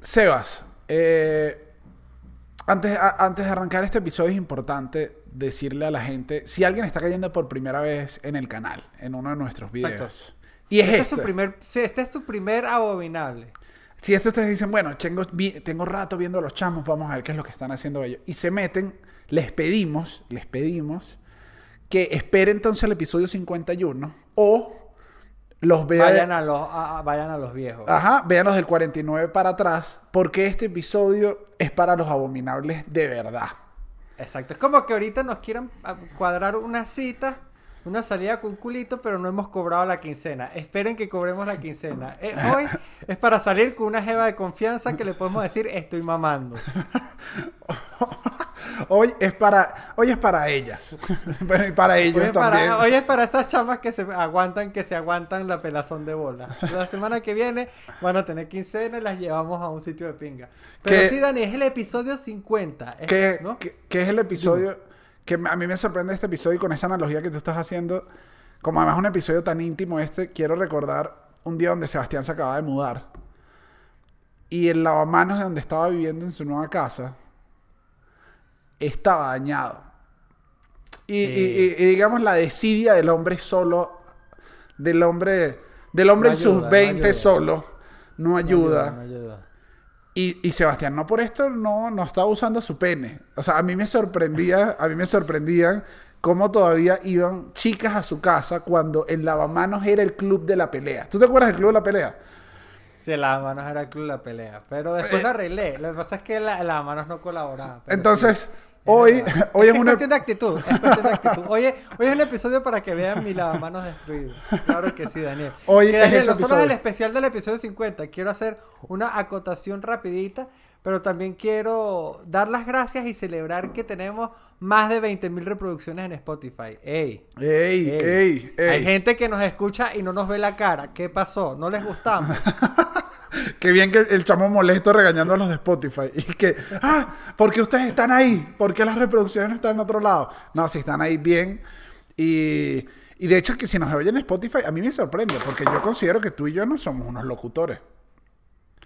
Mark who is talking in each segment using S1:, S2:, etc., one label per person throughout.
S1: Sebas, eh, antes, a- antes de arrancar este episodio es importante decirle a la gente, si alguien está cayendo por primera vez en el canal, en uno de nuestros videos,
S2: Exacto.
S1: y es
S2: este,
S1: este,
S2: es su primer, sí, este es su primer abominable.
S1: si este ustedes dicen, bueno, tengo, vi- tengo rato viendo a los chamos, vamos a ver qué es lo que están haciendo ellos, y se meten, les pedimos, les pedimos que esperen entonces el episodio 51 o los vean...
S2: Vayan a los, a- a- vayan a los viejos.
S1: Ajá, vean los del 49 para atrás, porque este episodio es para los abominables de verdad.
S2: Exacto. Es como que ahorita nos quieran ah, cuadrar una cita, una salida con culito, pero no hemos cobrado la quincena. Esperen que cobremos la quincena. Eh, hoy es para salir con una jeva de confianza que le podemos decir estoy mamando.
S1: Hoy es para, hoy es para ellas. bueno, y para ellos
S2: Hoy es,
S1: también.
S2: para, hoy es para esas chamas que se aguantan, que se aguantan la pelazón de bola. La semana que viene van a tener quincena y las llevamos a un sitio de pinga. Pero
S1: Que-
S2: sí, Dani, es el episodio 50. es-
S1: que,
S2: ¿no?
S1: que- que es el episodio que a mí me sorprende este episodio y con esa analogía que tú estás haciendo. Como además es un episodio tan íntimo este, quiero recordar un día donde Sebastián se acaba de mudar. Y el lavamanos de donde estaba viviendo en su nueva casa estaba dañado. Y,
S2: Sí.
S1: y- y- y digamos la desidia del hombre solo, del hombre, del hombre
S2: No
S1: en sus
S2: no
S1: 20
S2: ayuda.
S1: solo, no
S2: No
S1: ayuda.
S2: no ayuda.
S1: Y, y Sebastián no por esto no, no estaba usando su pene. O sea, a mí me sorprendía, a mí me sorprendían cómo todavía iban chicas a su casa cuando el lavamanos era el club de la pelea. ¿Tú te acuerdas del club de la pelea?
S2: Sí, el lavamanos era el club de la pelea. Pero después
S1: Eh.
S2: lo arreglé. Lo que pasa es que el lavamanos no colaboraba.
S1: Entonces,
S2: sí,
S1: hoy, hoy es
S2: es
S1: una...
S2: cuestión de actitud. Es cuestión de actitud. Hoy es, hoy es un episodio para que vean mi lavamanos destruido. Claro que sí, Daniel.
S1: Hoy
S2: Que,
S1: es
S2: Daniel,
S1: ese
S2: no solo el especial del episodio 50. Quiero hacer una acotación rapidita. Pero también quiero dar las gracias y celebrar que tenemos más de 20.000 reproducciones en Spotify. ¡Ey!
S1: ¡Ey,
S2: Ey.
S1: ey, ey!
S2: Hay gente que nos escucha y no nos ve la cara. ¿Qué pasó? ¿No les gustamos?
S1: Qué bien que el chamo molesto regañando a los de Spotify. Y que, ah, ¿por qué ustedes están ahí? ¿Por qué las reproducciones están en otro lado? No, si están ahí bien. Y, y de hecho, que si nos oyen en Spotify, a mí me sorprende, porque yo considero que tú y yo no somos unos locutores.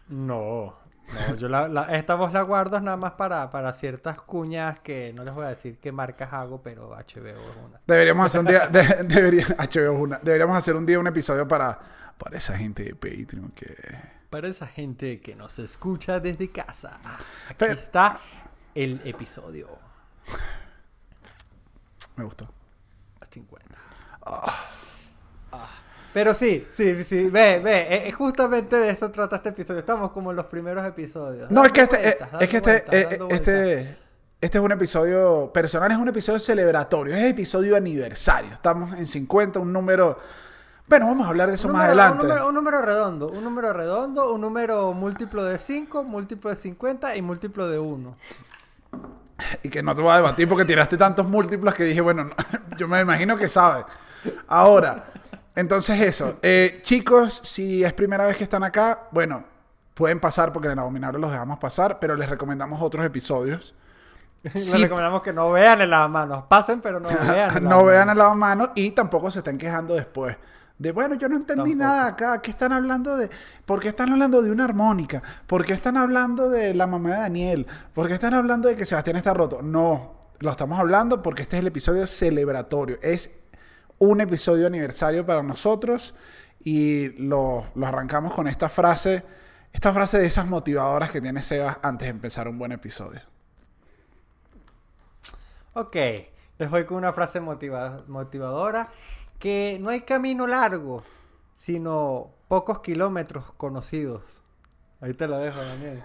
S2: No, no, yo la, la- esta voz la guardo nada más para, para ciertas cuñas que no les voy a decir qué marcas hago, pero HBO es una.
S1: Deberíamos hacer un día, de- debería- HBO es una. deberíamos hacer un día un episodio para, para esa gente de Patreon que...
S2: Para esa gente que nos escucha desde casa, aquí
S1: Pero-
S2: está el episodio
S1: Me gustó.
S2: 50. Ah. Pero sí, sí, sí, ve, ve, eh, eh, justamente de eso trata este episodio. Estamos como en los primeros episodios.
S1: No, es que este,
S2: vueltas,
S1: eh, es que este,
S2: vueltas.
S1: este, este es un episodio personal, es un episodio celebratorio, es episodio aniversario. Estamos en 50, un número... Bueno, vamos a hablar de eso más adelante.
S2: Un número, un número redondo, un número redondo, un número múltiplo de 5, múltiplo de 50 y múltiplo de 1.
S1: Y que no te voy a debatir porque tiraste tantos múltiplos que dije, bueno, no, yo me imagino que sabes. Ahora, entonces eso. Eh, chicos, si es primera vez que están acá, bueno, pueden pasar porque en el abominable los dejamos pasar, pero les recomendamos otros episodios.
S2: Les
S1: Sí.
S2: recomendamos que no vean el lavamanos. Pasen, pero no vean el
S1: no vean el lavamanos y tampoco se estén quejando después. De bueno, yo no entendí
S2: Tampoco.
S1: nada acá. ¿Qué están hablando de.? ¿Por qué están hablando de una armónica? ¿Por qué están hablando de la mamá de Daniel? ¿Por qué están hablando de que Sebastián está roto? No, lo estamos hablando porque este es el episodio celebratorio. Es un episodio aniversario para nosotros y lo, lo arrancamos con esta frase. Esta frase de esas motivadoras que tiene Sebas antes de empezar un buen episodio.
S2: Ok, les voy con una frase motiva- motivadora. Que no hay camino largo, sino pocos kilómetros conocidos. Ahí te lo dejo, Daniel.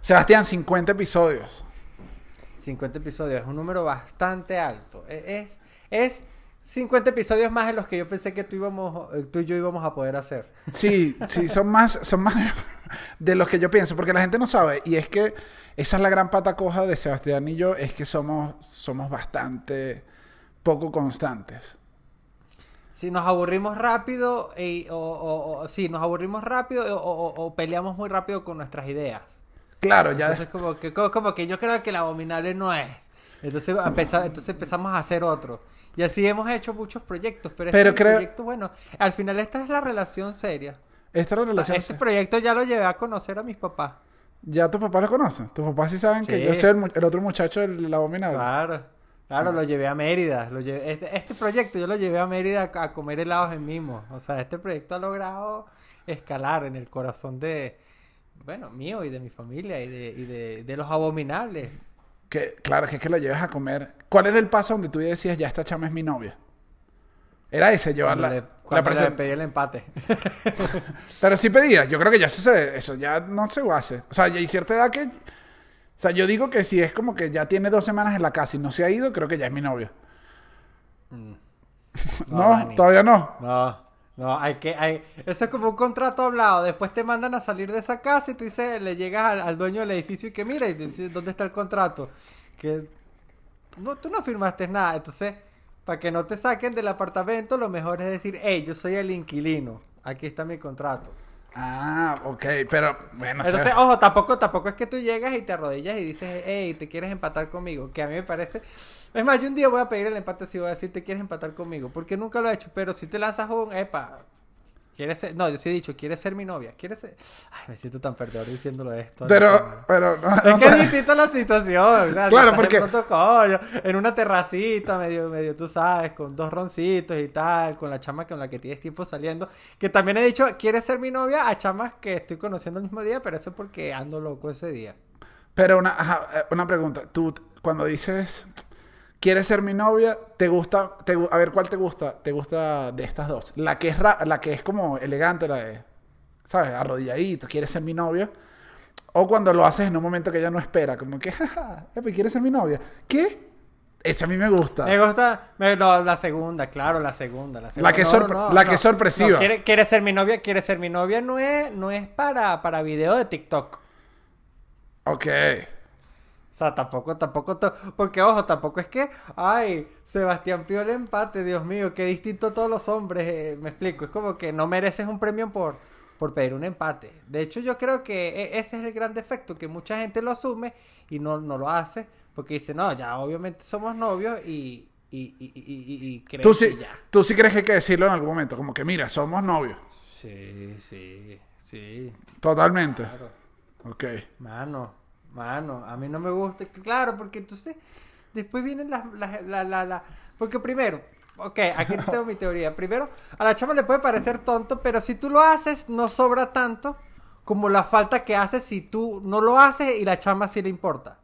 S1: Sebastián, 50 episodios.
S2: 50 episodios, es un número bastante alto. E- Es, es 50 episodios más de los que yo pensé que tú, íbamos, eh, tú y yo íbamos a poder hacer.
S1: Sí, sí, son más, son más de los que yo pienso, porque la gente no sabe. Y es que esa es la gran pata coja de Sebastián y yo, es que somos, somos bastante poco constantes.
S2: si nos aburrimos rápido y- o, o, o- sí, nos aburrimos rápido o peleamos muy rápido con nuestras ideas.
S1: Claro, ya.
S2: Entonces como que, como, como que yo creo que el abominable no es. Entonces, empeza- entonces empezamos a hacer otro. Y así hemos hecho muchos proyectos. Pero,
S1: Pero
S2: este
S1: creo-
S2: proyecto, bueno, al final esta es la relación seria.
S1: Esta es la relación.
S2: Este proyecto ya lo llevé a conocer a mis papás.
S1: Ya tus papás lo conocen. Tus papás sí saben que
S2: Sí.
S1: yo soy el, el otro muchacho del abominable.
S2: Claro, claro, lo llevé a Mérida. Lo llevé- este, este proyecto yo lo llevé a Mérida a, a comer helados en Mimo. O sea, este proyecto ha logrado escalar en el corazón de, bueno, mío y de mi familia y de, y de, de los abominables.
S1: Que, claro, que es que lo llevas a comer. ¿Cuál era el paso donde tú decías, ya esta chama es mi novia? Era ese,
S2: Cuando,
S1: llevarla.
S2: le,
S1: la
S2: cuando le
S1: presen-
S2: pedí el empate.
S1: Pero sí pedía. Yo creo que ya eso, se- eso ya no se hace. O sea, ya hay cierta edad que. O sea, yo digo que si es como que ya tiene dos semanas en la casa y no se ha ido, creo que ya es mi novia. No,
S2: Dani.
S1: todavía no.
S2: No, no, hay que, hay, eso es como un contrato hablado. Después te mandan a salir de esa casa y tú dices, le llegas al, dueño del edificio y que mira, y te dice, ¿dónde está el contrato? Que no, tú no firmaste nada. Entonces, para que no te saquen del apartamento, lo mejor es decir, hey, yo soy el inquilino. Aquí está mi contrato.
S1: Ah, ok. Pero, bueno, o sea,
S2: Entonces, ojo, tampoco, tampoco es que tú llegas y te arrodillas y dices, hey, ¿te quieres empatar conmigo? Que a mí me parece... Es más, yo un día voy a pedir el empate si voy a decir, ¿te quieres empatar conmigo? Porque nunca lo he hecho, pero si te lanzas un, epa, ¿quieres ser? No, yo sí he dicho, ¿quieres ser mi novia? ¿Quieres ser? Ay, me siento tan perdedor diciéndolo esto. en
S1: pero, pero, no,
S2: Es
S1: no
S2: que es distinta la situación. o sea,
S1: Claro, porque-
S2: pronto, coño, en una terracita, medio, medio, tú sabes, con dos roncitos y tal, con la chama con la que tienes tiempo saliendo. Que también he dicho, ¿quieres ser mi novia? A chamas que estoy conociendo el mismo día, pero eso es porque ando loco ese día.
S1: Pero una, ajá, eh, una pregunta. Tú, cuando dices, ¿quieres ser mi novia? ¿Te gusta? te a ver, ¿cuál te gusta? ¿Te gusta de estas dos? La que es, ra- la que es como elegante, la de, ¿sabes? Arrodilladito, ¿quieres ser mi novia? O cuando lo haces en un momento que ella no espera, como que, jaja, ¿quieres ser mi novia? ¿Qué? Ese a mí me gusta.
S2: Me gusta, no, la segunda, claro, la segunda. La, segunda.
S1: que es
S2: No,
S1: sorpre-
S2: no,
S1: la que es sorpresiva.
S2: no, ¿quiere, quiere ser mi novia? ¿Quiere ser mi novia? No es, no es para, para video de TikTok.
S1: Ok.
S2: O sea, tampoco, tampoco, porque ojo, tampoco es que, ay, Sebastián el empate, Dios mío, qué distinto todos los hombres, eh, me explico, es como que no mereces un premio por, por pedir un empate. De hecho, yo creo que e- ese es el gran defecto, que mucha gente lo asume y no, no lo hace, porque dice, no, ya obviamente somos novios y, y, y, y, y- creen
S1: ¿Tú
S2: que
S1: sí,
S2: ya.
S1: tú sí crees que hay que decirlo en algún momento, como que, mira, somos novios.
S2: Sí, sí, sí,
S1: Totalmente.
S2: claro.
S1: Ok.
S2: Mano, mano, a mí no me gusta. Claro, porque entonces después vienen las... las- la, la, la- Porque primero, ok, aquí tengo mi teoría. Primero, a la chama le puede parecer tonto, pero si tú lo haces, no sobra tanto como la falta que haces si tú no lo haces y la chama sí le importa.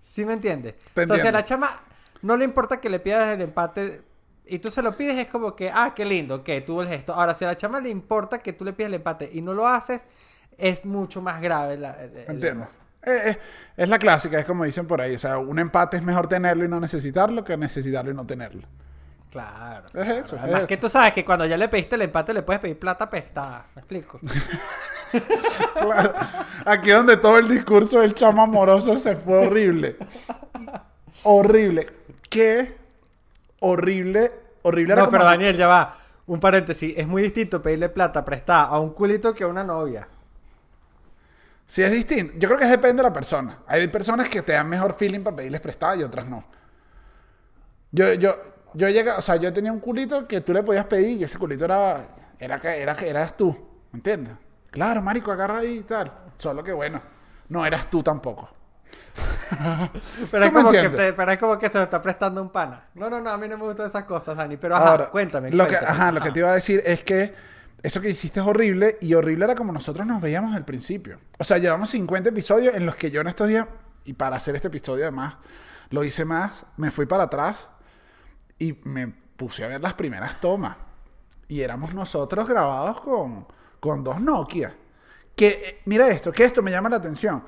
S2: ¿Sí me entiendes? O sea, si a la chama no le importa que le pidas el empate y tú se lo pides, es como que, ah, qué lindo, ok, tuvo el gesto. Ahora, si a la chama le importa que tú le pidas el empate y no lo haces, es mucho más grave. La, el- el
S1: Entiendo. Eh, eh, es la clásica, es como dicen por ahí. O sea, un empate es mejor tenerlo y no necesitarlo que necesitarlo y no tenerlo.
S2: Claro.
S1: Es
S2: claro.
S1: eso, es
S2: Además
S1: eso.
S2: que tú sabes que cuando ya le pediste el empate le puedes pedir plata prestada. ¿Me explico?
S1: Claro. Aquí donde todo el discurso del chamo amoroso se fue horrible. Horrible. Qué horrible, horrible.
S2: no, pero Daniel, ya va. Un paréntesis. Es muy distinto pedirle plata prestada a un culito que a una novia.
S1: Sí, es distinto. Yo creo que depende de la persona. Hay personas que te dan mejor feeling para pedirles prestada y otras no. Yo, yo, yo llega, o sea, yo tenía un culito que tú le podías pedir y ese culito era, era que, era eras tú, ¿me entiendes? Claro, marico, agarra ahí y tal. Solo que bueno, no eras tú tampoco.
S2: Pero es,
S1: ¿Tú me
S2: como que,
S1: entiendes?
S2: te- pero es como que se lo está prestando un pana. No, no, no, a mí no me gustan esas cosas, Dani. Pero ajá,
S1: Ahora,
S2: cuéntame.
S1: Lo que, ajá, lo que te iba a decir es que eso que hiciste es horrible y horrible era como nosotros nos veíamos al principio. O sea, llevamos 50 episodios en los que yo en estos días, y para hacer este episodio además, lo hice más, me fui para atrás y me puse a ver las primeras tomas. Y éramos nosotros grabados con, con dos Nokia. Que, eh, mira esto, que esto me llama la atención.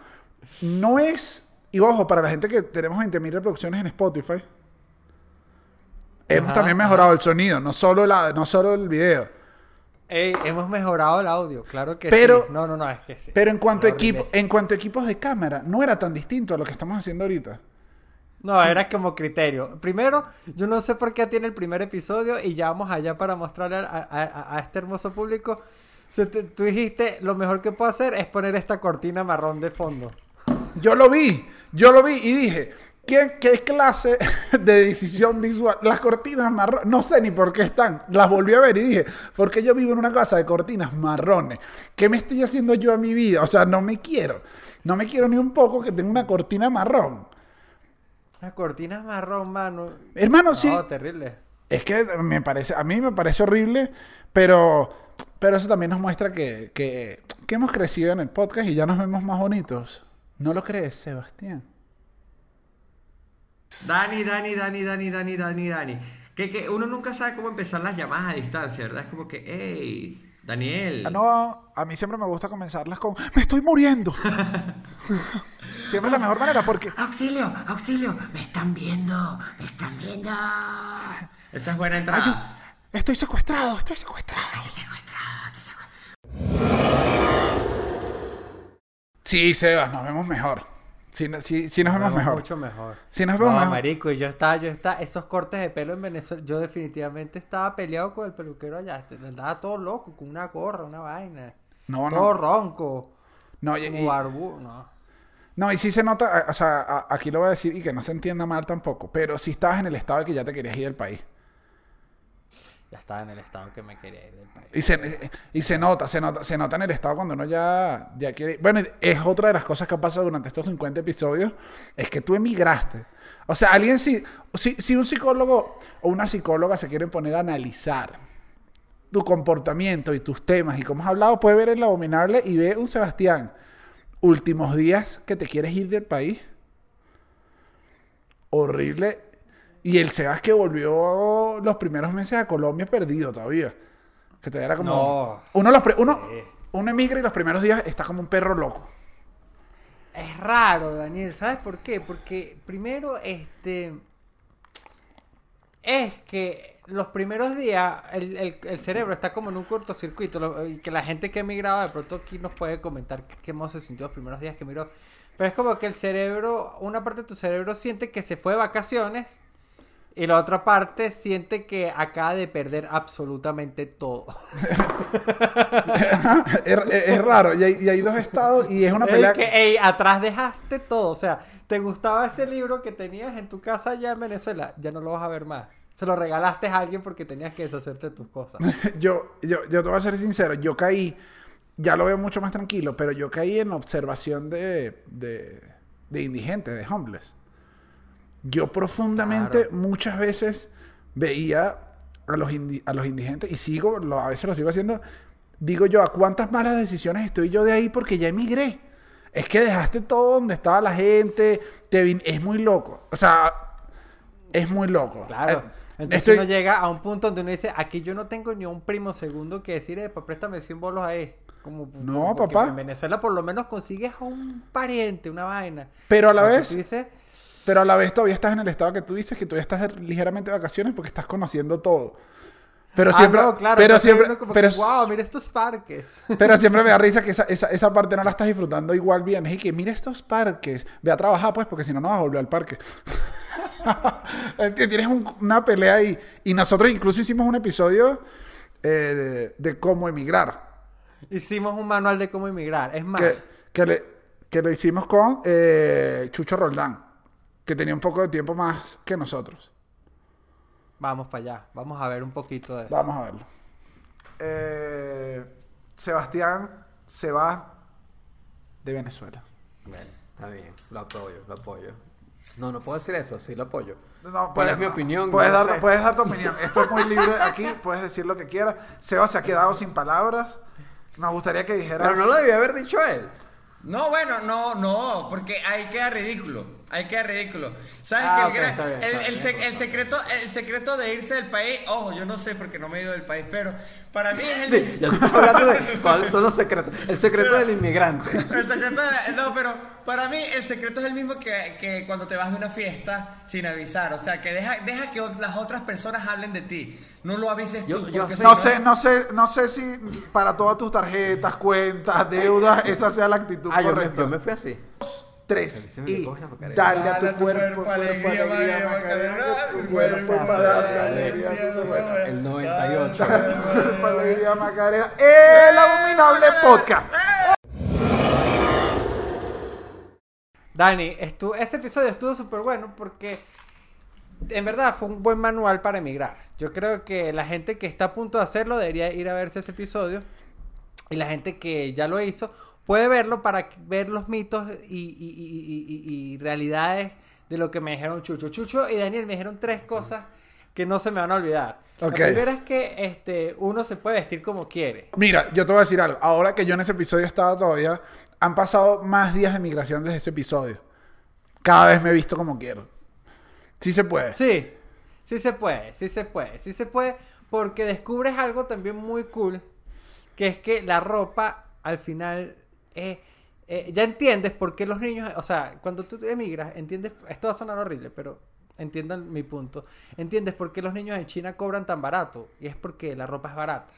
S1: No es, y ojo, para la gente que tenemos 20.000 reproducciones en Spotify, hemos
S2: Ajá,
S1: también mejorado el sonido, no solo, la, no solo el video.
S2: Ey, hemos mejorado el audio, claro que
S1: Pero-
S2: sí. No, no, no, es que sí.
S1: Pero en cuanto,
S2: Horrible.
S1: en cuanto a equipos de cámara, no era tan distinto a lo que estamos haciendo ahorita.
S2: No, era como criterio. Primero, yo no sé por qué tiene el primer episodio y ya vamos allá para mostrarle a, a- a este hermoso público. Te- tú dijiste, lo mejor que puedo hacer es poner esta cortina marrón de fondo.
S1: Yo lo vi, yo lo vi y dije, ¿qué, qué clase de decisión visual? Las cortinas marrones, no sé ni por qué están. Las volví a ver y dije, ¿por qué yo vivo en una casa de cortinas marrones? ¿Qué me estoy haciendo yo a mi vida? O sea, no me quiero. No me quiero ni un poco que tenga una cortina marrón.
S2: Las cortinas marrón, mano.
S1: Hermano,
S2: No,
S1: sí.
S2: terrible.
S1: Es que me parece, a mí me parece horrible, pero, pero eso también nos muestra que, que, que hemos crecido en el podcast y ya nos vemos más bonitos. ¿No lo crees, Sebastián?
S3: Dani, Dani, Dani, Dani, Dani, Dani, Dani. Que, que uno nunca sabe cómo empezar las llamadas a distancia, ¿verdad? Es como que, hey, Daniel.
S1: Ah, no, a mí siempre me gusta comenzarlas con ¡Me estoy muriendo! siempre es la mejor manera porque
S3: Auxilio, auxilio, me están viendo, me están viendo. Esa es buena entrada.
S1: "Ay, estoy secuestrado, estoy secuestrado.
S3: Te secuestrado, te secuestrado.
S1: Sí, Sebas, nos vemos mejor. Sí, no- sí, sí nos, vemos
S2: vemos
S1: mejor.
S2: Mucho mejor.
S1: Sí nos vemos
S2: no,
S1: mejor.
S2: marico, y yo estaba, yo estaba, esos cortes de pelo en Venezuela, yo definitivamente estaba peleado con el peluquero allá. este, Andaba todo loco, con una gorra, una vaina.
S1: No,
S2: todo
S1: no.
S2: ronco.
S1: No, y, y-
S2: barbu- no.
S1: no, y sí se nota, o sea, aquí lo voy a decir y que no se entienda mal tampoco, pero sí estabas en el estado de que ya te querías ir del país.
S2: Ya estaba en el estado que me quería ir del país.
S1: Y se, y se nota, se nota, se en el estado cuando uno ya, ya quiere. Bueno, es otra de las cosas que ha pasado durante estos 50 episodios, es que tú emigraste. O sea, alguien si, si, si un psicólogo o una psicóloga se quieren poner a analizar tu comportamiento y tus temas y cómo has hablado, puede ver el abominable y ve un Sebastián. Últimos días que te quieres ir del país. Horrible. Y el Sebas que volvió los primeros meses a Colombia perdido todavía. Que todavía era como.
S2: No.
S1: Uno, los pri- uno,
S2: Sí.
S1: uno emigra y los primeros días está como un perro loco.
S2: Es raro, Daniel, ¿sabes por qué? Porque primero, este. Es que los primeros días el, el- el cerebro está como en un cortocircuito. lo- Y que la gente que ha emigrado de pronto aquí nos puede comentar qué cómo se sintió los primeros días que emigró. Pero es como que el cerebro, una parte de tu cerebro siente que se fue de vacaciones. Y la otra parte siente que acaba de perder absolutamente todo.
S1: es, es- es raro. Y hay, y hay dos estados y es una
S2: Es
S1: pelea.
S2: que, ey, atrás dejaste todo. O sea, te gustaba ese libro que tenías en tu casa allá en Venezuela, ya no lo vas a ver más. Se lo regalaste a alguien porque tenías que deshacerte de tus cosas.
S1: yo, yo, yo te voy a ser sincero. Yo caí. Ya lo veo mucho más tranquilo, pero yo caí en observación de, de indigentes, de homeless. Yo profundamente
S2: Claro.
S1: muchas veces veía a los, a los indigentes y sigo, lo- a veces lo sigo haciendo. Digo yo, ¿a cuántas malas decisiones estoy yo de ahí porque ya emigré? Es que dejaste todo donde estaba la gente, te vin- es muy loco. O sea, es muy loco.
S2: Claro.
S1: Eh,
S2: Entonces
S1: estoy-
S2: uno llega a un punto donde uno dice, aquí yo no tengo ni un primo segundo que decir, "Epa, préstame 100 bolos ahí. Como,
S1: No,
S2: como
S1: papá.
S2: En Venezuela por lo menos consigues a un pariente, una vaina.
S1: Pero a la
S2: Porque
S1: vez,
S2: tú dices,
S1: Pero a la vez todavía estás en el estado que tú dices que todavía estás ligeramente de vacaciones porque estás conociendo todo. Pero
S2: "Ah,
S1: siempre,
S2: no, claro,
S1: pero siempre,
S2: como
S1: pero,
S2: que, wow, mira estos parques.
S1: pero siempre me da risa que esa, esa, esa parte no la estás disfrutando igual bien. Es que mira estos parques. Ve a trabajar pues porque si no no vas a volver al parque. Es que Tienes un- una pelea ahí. Y nosotros incluso hicimos un episodio eh, de, de cómo emigrar.
S2: Hicimos un manual de cómo emigrar. Es más,
S1: Que, que, le- que lo hicimos con eh, Chucho Roldán. Que tenía un poco de tiempo más que nosotros.
S2: vamos para allá. Vamos a ver un poquito de eso.
S1: Vamos a verlo. Eh, Sebastián se va de Venezuela.
S4: Bueno, está bien, lo apoyo, lo apoyo. No, no puedo decir eso, sí lo apoyo.
S1: No,
S4: ¿Cuál es mi opinión?
S1: Puedes,
S4: No
S1: dar, puedes dar tu opinión. Esto es muy libre aquí. Puedes decir lo que quieras. Seba se ha quedado sin palabras. Nos gustaría que dijeras.
S4: Pero no lo debía haber dicho él.
S3: No, bueno, no, no, porque ahí queda ridículo. Ahí queda ridículo. ¿Sabes
S2: Ah,
S3: que el, gran-
S2: está bien,
S3: el,
S2: está
S3: el
S2: bien,
S3: sec- el secreto, el secreto de irse del país, ojo, yo no sé porque no me he ido del país, pero para mí es el,
S4: Sí, ya estoy hablando de cuáles son los secretos. El secreto del inmigrante.
S3: el secreto de- no, pero para mí el secreto es el mismo que, que cuando te vas de una fiesta sin avisar. O sea, que deja, deja que las otras personas hablen de ti. No lo avises
S4: Yo-
S3: tú.
S4: yo sé-
S1: No sé, no sé, no sé si para todas tus tarjetas, cuentas, deudas, esa sea la actitud
S4: Ah, yo me,
S1: correcta.
S4: yo me fui así.
S1: Tres. Y dale a tu cuerpo, cuerpo, alegría, Macarena, que tu cuerpo para darle alegría.
S4: El 98.
S1: Cuerpo, alegría, Macarena. El abominable podcast.
S2: Dani, estu- ese episodio estuvo súper bueno porque en verdad fue un buen manual para emigrar. Yo creo que la gente que está a punto de hacerlo debería ir a verse ese episodio. Y la gente que ya lo hizo puede verlo para ver los mitos y, y- y- y- y- y realidades de lo que me dijeron Chucho. Chucho y Daniel me dijeron tres cosas que no se me van a olvidar. La primera es que este, uno se puede vestir como quiere.
S1: Mira, yo te voy a decir algo. Ahora que yo en ese episodio estaba todavía, han pasado más días de migración desde ese episodio. Cada vez me he visto como quiero. Sí se puede.
S2: Sí, sí se puede, sí se puede, sí se puede, porque descubres algo también muy cool, que es que la ropa al final, eh, eh, ya entiendes por qué los niños, o sea, cuando tú emigras, entiendes, esto va a sonar horrible, pero entiendan mi punto, entiendes por qué los niños en China cobran tan barato, y es porque la ropa es barata.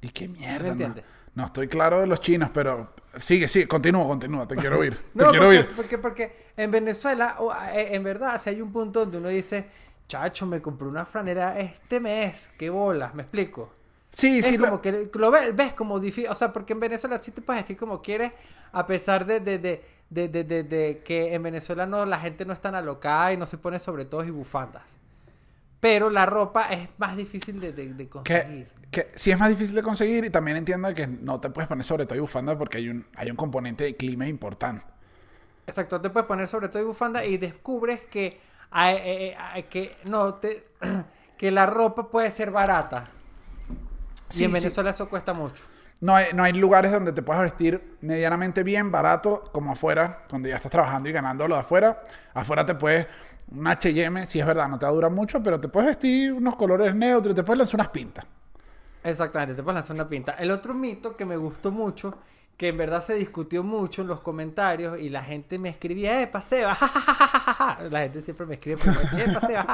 S1: ¿Y qué
S2: ¿Me
S1: mierda? No,
S2: entiendes?
S1: no estoy claro de los chinos, pero sigue, sigue, continúa, continúa. Te quiero oír. Te
S2: No,
S1: quiero
S2: porque,
S1: oír.
S2: porque, porque en Venezuela, eh, en verdad, si hay un punto donde uno dice, chacho, me compré una franela este mes, qué bolas, me explico.
S1: Sí,
S2: es
S1: sí.
S2: como
S1: lo-
S2: que lo ves, ves como difícil, o sea, porque en Venezuela sí te puedes vestir como quieres, a pesar de, de, de, de, que en Venezuela no, la gente no es tan alocada y no se pone sobre todo y bufandas. Pero la ropa es más difícil de, conseguir.
S1: que, que sí es más difícil de conseguir y también entiendo que no te puedes poner sobre todo y bufanda porque hay un, hay un componente de clima importante.
S2: Exacto, te puedes poner sobre todo y bufanda y descubres que, eh, eh, que, no, te, que la ropa puede ser barata.
S1: Sí,
S2: y en
S1: sí.
S2: Venezuela eso cuesta mucho.
S1: No hay, no hay lugares donde te puedas vestir medianamente bien, barato, como afuera, cuando ya estás trabajando y ganando lo de afuera. Afuera te puedes, un HM, si es verdad, no te va a durar mucho, pero te puedes vestir unos colores neutros, te puedes lanzar unas pintas.
S2: Exactamente, te puedes lanzar una pinta. El otro mito que me gustó mucho, que en verdad se discutió mucho en los comentarios y la gente me escribía, ¡eh, paseo! La gente siempre me escribe, ¡eh, paseo!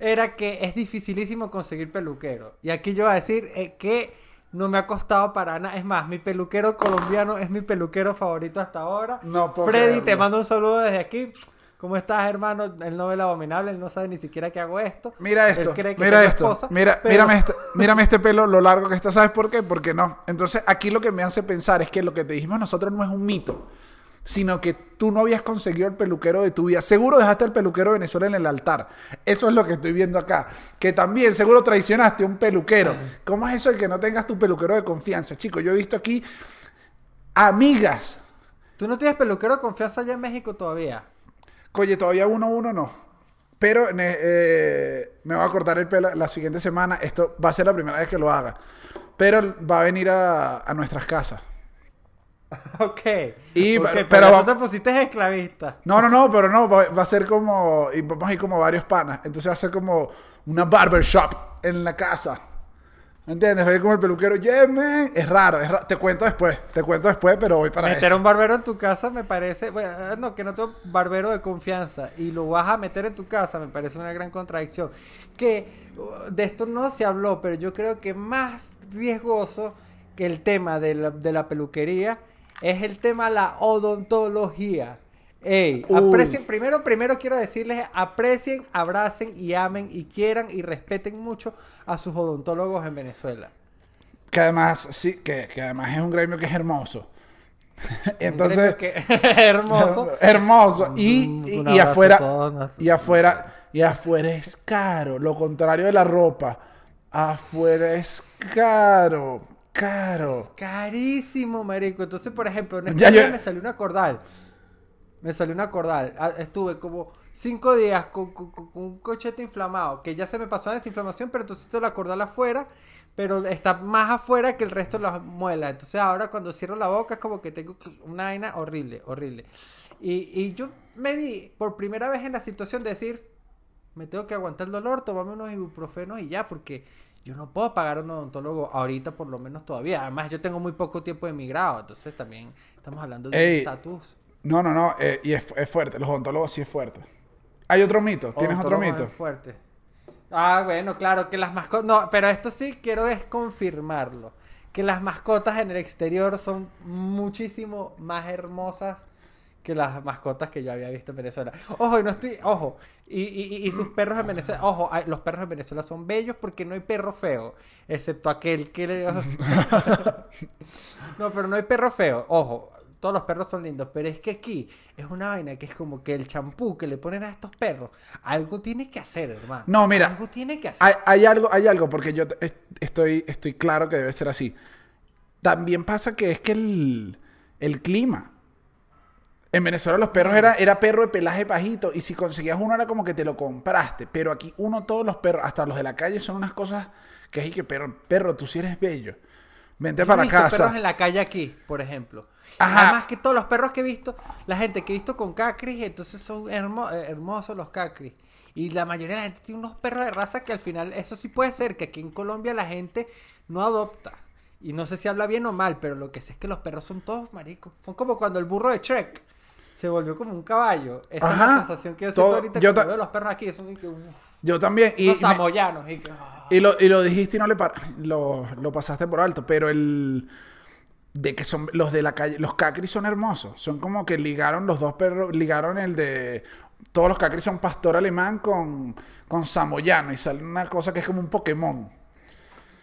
S2: Era que es dificilísimo conseguir peluquero. Y aquí yo voy a decir eh, que no me ha costado para nada. Es más, mi peluquero colombiano es mi peluquero favorito hasta ahora.
S1: No puedo
S2: Freddy,
S1: creerlo.
S2: te mando un saludo desde aquí. ¿Cómo estás, hermano? Él no ve la abominable, él no sabe ni siquiera que hago esto.
S1: Mira
S2: Él
S1: esto,
S2: cree que
S1: mira esto, mira,
S2: pero-
S1: mírame, este, mírame este pelo, lo largo que está, ¿sabes por qué? Porque no. Entonces, aquí lo que me hace pensar es que lo que te dijimos nosotros no es un mito, sino que tú no habías conseguido el peluquero de tu vida. Seguro dejaste el peluquero de Venezuela en el altar. Eso es lo que estoy viendo acá. Que también seguro traicionaste a un peluquero. ¿Cómo es eso de que no tengas tu peluquero de confianza? Chicos, yo he visto aquí amigas.
S2: ¿Tú no tienes peluquero de confianza allá en México todavía?
S1: Oye, todavía uno a uno no. Pero eh, me va a cortar el pelo la siguiente semana. Esto va a ser la primera vez que lo haga. Pero va a venir a, a nuestras casas.
S2: Ok.
S1: Y-
S2: Ok,
S1: pero-
S2: pero, tú te pusiste esclavista.
S1: No, no, no, pero no. Va, va a ser como. Y vamos a ir como varios panas. Entonces va a ser como una barbershop en la casa. ¿Entiendes? Ir como el peluquero. Yeah, man. Es raro, es raro. Te cuento después. Te cuento después, pero voy para
S2: meter
S1: eso.
S2: un barbero en tu casa me parece. Bueno, eh, no, que no tengo barbero de confianza y lo vas a meter en tu casa me parece una gran contradicción. Que uh, de esto no se habló, pero yo creo que más riesgoso que el tema de la, de la peluquería es el tema de la odontología. Ey,
S1: Uy.
S2: aprecien, primero, primero quiero decirles, aprecien, abracen y amen y quieran y respeten mucho a sus odontólogos en Venezuela.
S1: Que además, sí, que, que además es un gremio que es hermoso. Entonces.
S2: Que- hermoso.
S1: Hermoso. Y, y- afuera. Y afuera. Y afuera es caro. Lo contrario de la ropa. Afuera es caro. Caro.
S2: Carísimo, marico. Entonces, por ejemplo, en
S1: Ya,
S2: España
S1: yo-
S2: me salió una cordal. Me salió una cordal. Ah, Estuve como cinco días con, con- con- con un cochete inflamado. Que ya se me pasó la desinflamación, pero entonces tengo la cordal afuera. Pero está más afuera que el resto de las muelas. Entonces ahora cuando cierro la boca es como que tengo una vaina horrible, horrible. Y, y yo me vi por primera vez en la situación de decir, me tengo que aguantar el dolor, tomarme unos ibuprofenos y ya, porque yo no puedo pagar a un odontólogo ahorita, por lo menos todavía. Además, yo tengo muy poco tiempo de emigrado, entonces también estamos hablando de estatus.
S1: No, no, no. eh, y es, es fuerte. Los odontólogos sí es fuerte. Hay otro mito. ¿Tienes otro mito?
S2: es fuerte. Ah, bueno, claro, que las mascotas... No, pero esto sí quiero es confirmarlo. que las mascotas en el exterior son muchísimo más hermosas que las mascotas que yo había visto en Venezuela. Ojo, y no estoy, ojo, y, y- y sus perros en Venezuela, ojo, hay- los perros en Venezuela son bellos porque no hay perro feo, excepto aquel que le... no, pero no hay perro feo, ojo, todos los perros son lindos, pero es que aquí es una vaina que es como que el champú que le ponen a estos perros, algo tiene que hacer, hermano.
S1: No, mira,
S2: Algo tiene que hacer.
S1: Hay, hay algo, hay algo, porque yo estoy, estoy claro que debe ser así. También pasa que es que el, el clima. En Venezuela los perros era, era perro de pelaje bajito y si conseguías uno era como que te lo compraste. Pero aquí uno, todos los perros, hasta los de la calle, son unas cosas que es y que perro, perro, tú sí eres bello. Vente
S2: Yo he
S1: para
S2: visto
S1: casa.
S2: perros en la calle aquí, por ejemplo.
S1: Ajá.
S2: Además que todos los perros que he visto, la gente que he visto con cacris, entonces son hermo- eh, hermosos los cacris. Y la mayoría de la gente tiene unos perros de raza que al final, eso sí puede ser, que aquí en Colombia la gente no adopta. Y no sé si habla bien o mal, pero lo que sé es que los perros son todos maricos. Son como cuando el burro de Shrek se volvió como un caballo. Esa es la sensación que yo siento
S1: Todo-
S2: ahorita
S1: yo
S2: cuando veo los perros aquí. Son que,
S1: Yo también. Y, me-
S2: samoyanos. Y que, ah.
S1: Y lo, y lo dijiste y no le par- lo, lo pasaste por alto, pero el de que son los de la calle, los cacris son hermosos, son como que ligaron los dos perros, ligaron el de todos los cacris son pastor alemán con, con samoyano y sale una cosa que es como un Pokémon.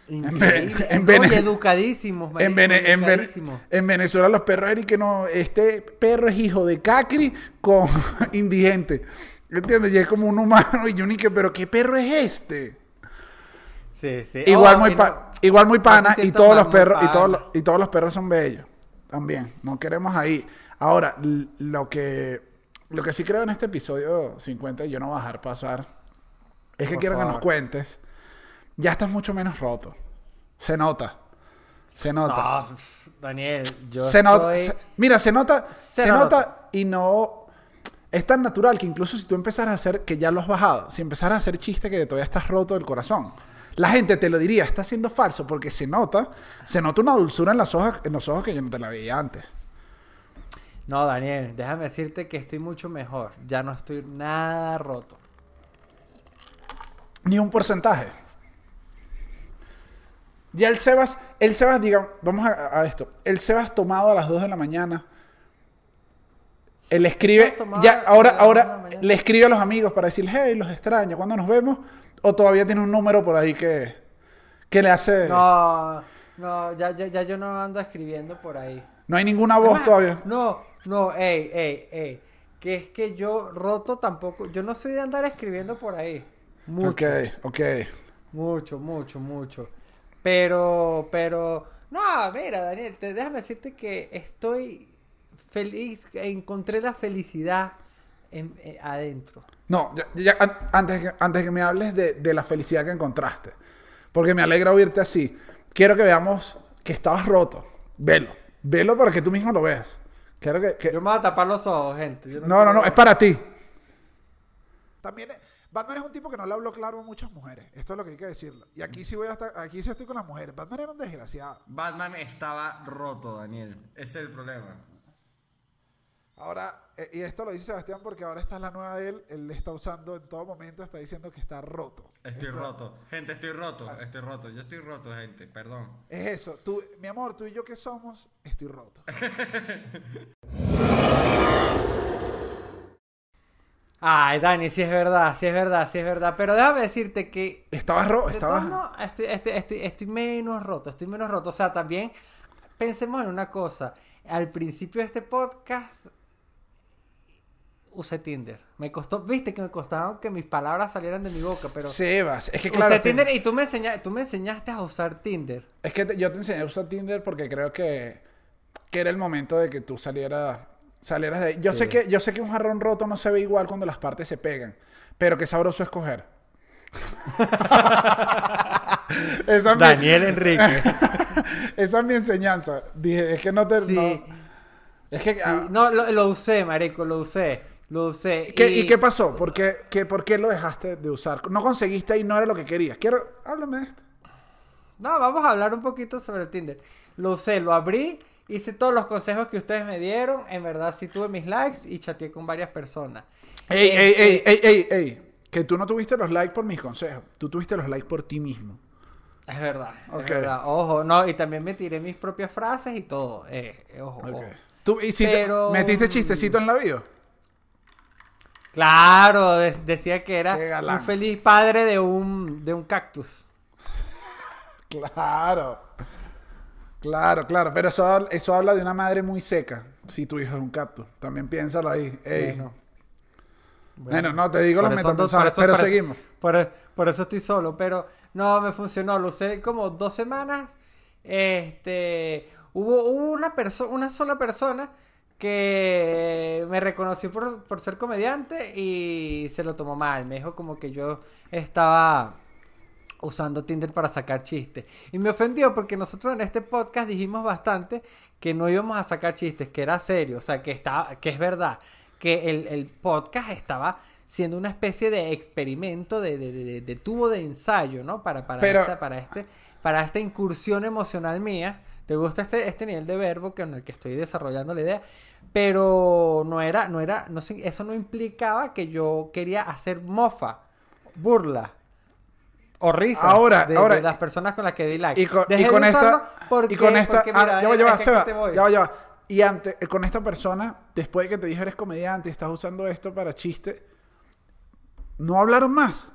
S2: Increíble.
S1: en
S2: Oye, educadísimos,
S1: En, Vene- Venezuela los perros eran que no, este perro es hijo de cacri con indigente. ¿Entiendes? Y es como un humano y yo ni que, pero ¿qué perro es este?
S2: Sí, sí.
S1: Igual
S2: Oh,
S1: muy
S2: y
S1: pa-
S2: no-
S1: igual muy pana y todos los perros y todos los, y todos los perros son bellos también no queremos ahí ahora lo que lo que sí creo en este episodio 50 y yo no voy a dejar pasar es que
S2: Por
S1: quiero que nos cuentes ya estás mucho menos roto se nota se nota
S2: No, Daniel, yo
S1: se nota se- mira se nota se,
S2: Se
S1: nota.
S2: nota.
S1: y no es tan natural que incluso si tú empezaras a hacer que ya lo has bajado si empezaras a hacer chiste que todavía estás roto del corazón la gente te lo diría está siendo falso porque se nota se nota una dulzura en las hojas en los ojos que yo no te la veía antes
S2: No, Daniel, déjame decirte que estoy mucho mejor. Ya no estoy nada roto.
S1: ni un porcentaje ya el Sebas el Sebas diga vamos a, a esto el Sebas tomado a las 2 de la mañana él escribe ya ahora
S2: las 2 de la
S1: ahora le escribe a los amigos para decir hey los extraño ¿cuándo nos vemos? o todavía tiene un número por ahí que que le hace no,
S2: No, no, ya, ya, ya yo no ando escribiendo por ahí.
S1: hay ninguna voz
S2: Además,
S1: todavía
S2: No, no, ey, ey, ey. Que es que yo roto tampoco. Yo no soy de andar escribiendo por ahí. Mucho.
S1: ok ok
S2: Mucho, mucho, mucho. Pero, pero, no, mira, Daniel, te, déjame decirte que estoy feliz, encontré la felicidad en- eh, adentro.
S1: No, ya, ya- an- antes, que- antes que me hables de, de la felicidad que encontraste, porque me alegra oírte así, quiero que veamos que estabas roto. Velo, velo para que tú mismo lo veas. Quiero que... que-
S2: Yo me voy a tapar los ojos, gente. Yo
S1: No, no,
S2: quiero-
S1: no, es para ti. También, Batman es un tipo que no le habló claro a muchas mujeres. Esto es lo que hay que decirlo. Y aquí sí voy a estar, aquí sí estoy con las mujeres. Batman era un desgraciado.
S3: Batman estaba roto, Daniel. Ese es el problema.
S1: Ahora, eh, y esto lo dice Sebastián porque ahora esta es la nueva de él. Él le está usando en todo momento, está diciendo que está roto.
S3: Estoy
S1: Esto-
S3: roto. Gente, estoy roto. Estoy roto. Yo estoy roto, gente. Perdón.
S1: Es eso. Tú, mi amor, tú y yo que somos, estoy roto.
S2: Ay, Dani, sí es verdad, sí es verdad, sí es verdad. Pero déjame decirte que
S1: Estabas roto, estabas...
S2: modos, estoy, estoy, estoy, estoy menos roto, estoy menos roto. O sea, también pensemos en una cosa. Al principio de este podcast usé Tinder. Me costó, viste que me costaba que mis palabras salieran de mi boca, pero
S1: Sebas, es que
S2: usé
S1: claro, te-
S2: Tinder y tú me, enseña- tú me enseñaste a usar Tinder.
S1: es que te- yo te enseñé a usar Tinder porque creo que, que era el momento de que tú salieras, salieras de ahí. Yo, sé que, yo sé que un jarrón roto no se ve igual cuando las partes se pegan, pero qué sabroso escoger. esa, es mi,
S2: Daniel Enrique.
S1: esa es mi enseñanza. Dije, es que no te...
S2: Sí.
S1: no- es que...
S2: Sí,
S1: ah,
S2: no, lo, lo usé, marico, lo usé. Lo usé.
S1: ¿qué- ¿Y qué pasó? ¿Por qué, qué- ¿Por qué lo dejaste de usar? No conseguiste y no era lo que querías. Quiero... Háblame de esto.
S2: No, vamos a hablar un poquito sobre Tinder. Lo usé, lo abrí, hice todos los consejos que ustedes me dieron. En verdad, sí tuve mis likes y chateé con varias personas.
S1: Ey, ey,
S2: Este,
S1: ey, ey, ey, ey. Que tú no tuviste los likes por mis consejos. Tú tuviste los likes por ti mismo.
S2: Es verdad, es verdad. Ojo, no, y también me tiré mis propias frases y todo. Eh, eh, ojo, ojo.
S1: ¿Tú, ¿Y si te-
S2: Pero-
S1: metiste chistecito en la bio?
S2: Claro, de- decía que era un feliz padre de un, de un cactus.
S1: Claro. Claro, claro. Pero eso, habla- eso habla de una madre muy seca. Si tu hijo es un cactus. También piénsalo ahí. Ey.
S2: Bueno.
S1: Bueno, no, te digo los metapensajes, pero
S2: por eso-
S1: seguimos.
S2: Por, por eso estoy solo, pero no me funcionó. Lo usé como dos semanas. Este, hubo, hubo una persona, una sola persona que me reconoció por, por ser comediante y se lo tomó mal. Me dijo como que yo estaba usando Tinder para sacar chistes. Y me ofendió porque nosotros en este podcast dijimos bastante que no íbamos a sacar chistes, que era serio, o sea, que, estaba, que es verdad, que el, el podcast estaba siendo una especie de experimento, de, de- de- de tubo de ensayo, ¿no? Para, para,
S1: Pero-
S2: esta, para, este, para esta incursión emocional mía. ¿Te gusta este, este nivel de verbo que en el que estoy desarrollando la idea? Pero no era, no era, no eso no implicaba que yo quería hacer mofa, burla o risa
S1: Ahora-
S2: de,
S1: ahora-
S2: de las personas con las que di like.
S1: Y con,
S2: Dejé
S1: y
S2: de
S1: con
S2: usarlo
S1: esta.
S2: porque-
S1: y con esta.
S2: porque,
S1: ah, ya va, ya va,
S2: te voy.
S1: ya va, ya va. Y antes, eh, con esta persona, después de que te dijo eres comediante y estás usando esto para chiste, ¿no hablaron más?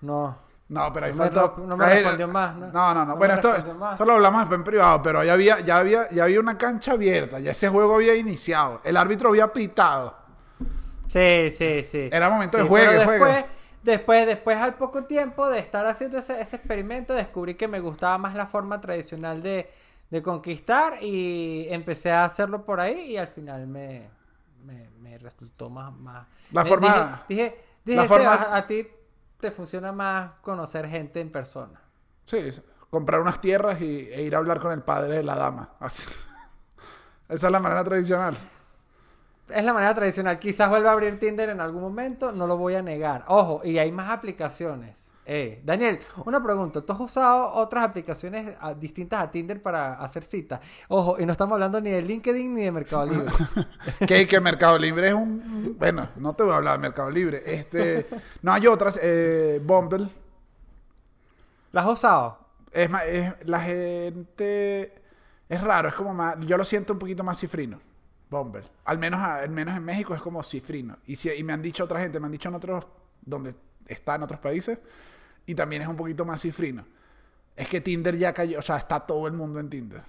S2: No.
S1: No, pero ahí
S2: No me
S1: faltó.
S2: re- no me respondió más, ¿no?
S1: No, no, no.
S2: No
S1: bueno,
S2: me
S1: esto, esto lo hablamos después en privado, pero ya había, ya había, ya había una cancha abierta, ya ese juego había iniciado. El árbitro había pitado.
S2: Sí, sí, sí.
S1: Era momento de
S2: Sí, pero
S1: juegue.
S2: después, después, después, al poco tiempo de estar haciendo ese, ese experimento, descubrí que me gustaba más la forma tradicional de, de conquistar y empecé a hacerlo por ahí y al final me, me, me resultó más... más...
S1: La
S2: me-
S1: forma-
S2: Dije, dije, dije,
S1: la forma-
S2: "Seba, a ti te funciona más conocer gente en persona.
S1: Sí, comprar unas tierras y, e ir a hablar con el padre de la dama. Así. Esa es la manera tradicional.
S2: Es la manera tradicional. Quizás vuelva a abrir Tinder en algún momento, no lo voy a negar. Ojo, y hay más aplicaciones. Eh, Daniel, una pregunta. ¿Tú has usado otras aplicaciones ah, distintas a Tinder para hacer citas? Ojo, y no estamos hablando ni de LinkedIn ni de Mercado Libre.
S1: que, que Mercado Libre es un... Bueno, no te voy a hablar de Mercado Libre. Este, no hay otras. Eh, Bumble.
S2: ¿Las has usado?
S1: Es más, es- la gente... Es raro, es como más... Yo lo siento un poquito más cifrino. Bumble. Al menos, al menos en México es como cifrino. Y, si- y me han dicho otra gente, me han dicho en otros... Donde está en otros países. Y también es un poquito más cifrino. Es que Tinder ya cayó... O sea, está todo el mundo en Tinder.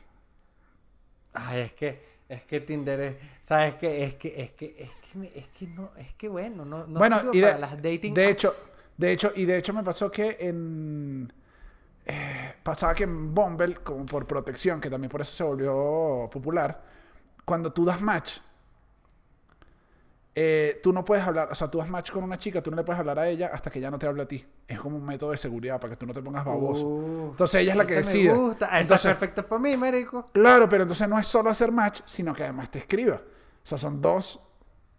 S2: Ay, es que, es que Tinder es, ¿sabes qué? Es que, es que, es que, me- es que no, es que bueno, no, no
S1: bueno, y de,
S2: para las dating
S1: de
S2: apps.
S1: hecho, de hecho, y de hecho me pasó que en eh, pasaba que en Bumble, como por protección, que también por eso se volvió popular, cuando tú das match, eh, tú no puedes hablar, o sea, tú das match con una chica, tú no le puedes hablar a ella hasta que ella no te hable a ti. Es como un método de seguridad para que tú no te pongas baboso.
S2: Uh,
S1: Entonces ella es la que decide.
S2: Me gusta. Eso
S1: Entonces-
S2: es perfecto para mí, médico.
S1: Claro, pero entonces no es solo hacer match, sino que además te escriba. O sea, son dos,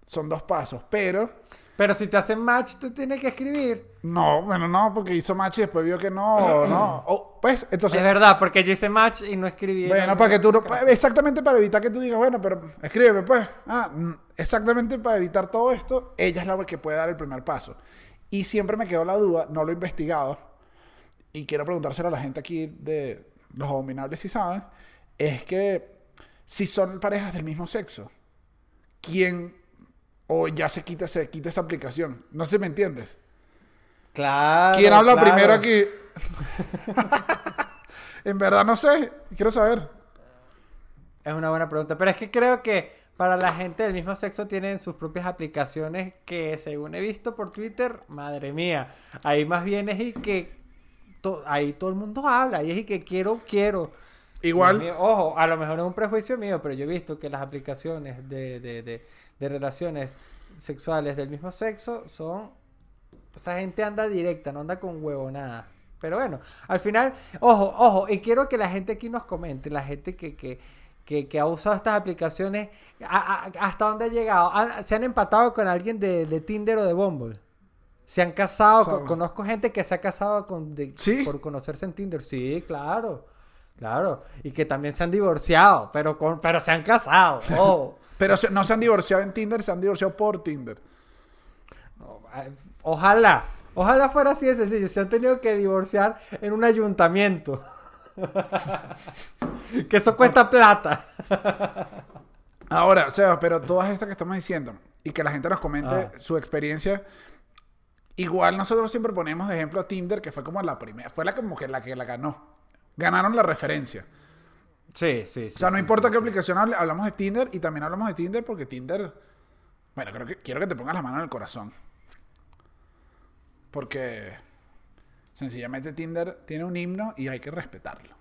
S1: son dos pasos. Pero
S2: Pero si te hacen match, tú tienes que escribir.
S1: No, bueno, no, porque hizo match y después vio que no, no. O, pues, entonces,
S2: es verdad, porque yo hice match y no escribí.
S1: bueno, para que tú no, pa- exactamente para evitar que tú digas, bueno, pero escríbeme, pues. Ah, mm, exactamente para evitar todo esto, ella es la que puede dar el primer paso. Y siempre me quedó la duda, no lo he investigado, y quiero preguntárselo a la gente aquí de los abominables si saben, es que si son parejas del mismo sexo, ¿quién o ya se quita, se quita esa aplicación? No sé si me entiendes.
S2: Claro.
S1: ¿Quién habla
S2: claro.
S1: primero aquí? en verdad no sé. Quiero saber.
S2: Es una buena pregunta. Pero es que creo que para la gente del mismo sexo tienen sus propias aplicaciones que, según he visto por Twitter, madre mía, ahí más bien es y que to- ahí todo el mundo habla. Y es y que quiero, quiero.
S1: Igual.
S2: Mío, ojo, a lo mejor es un prejuicio mío, pero yo he visto que las aplicaciones de, de, de, de relaciones sexuales del mismo sexo son. Esa gente anda directa, no anda con huevonada. Pero bueno, al final, ojo, ojo, y quiero que la gente aquí nos comente, la gente que, que, que, que ha usado estas aplicaciones, a- a- hasta dónde ha llegado. ¿Han- ¿Se han empatado con alguien de, de Tinder o de Bumble? ¿Se han casado? Con- conozco gente que se ha casado con, de-
S1: ¿Sí?
S2: por conocerse en Tinder. Sí, claro. Claro. Y que también se han divorciado, pero, con, pero se han casado. Oh.
S1: Pero se- no se han divorciado en Tinder, se han divorciado por Tinder.
S2: No, ay, Ojalá. Ojalá fuera así de sencillo. Se han tenido que divorciar en un ayuntamiento. que eso cuesta plata.
S1: Ahora, o sea, pero todas estas que estamos diciendo y que la gente nos comente
S2: Ah.
S1: su experiencia. Igual nosotros siempre ponemos de ejemplo a Tinder, que fue como la primera, fue la como que la que la ganó. Ganaron la referencia.
S2: Sí, sí, sí.
S1: O sea, no
S2: sí,
S1: importa
S2: sí,
S1: qué
S2: sí.
S1: aplicación hable, hablamos de Tinder y también hablamos de Tinder porque Tinder. Bueno, creo que quiero que te pongas la mano en el corazón. Porque sencillamente Tinder tiene un himno y hay que respetarlo.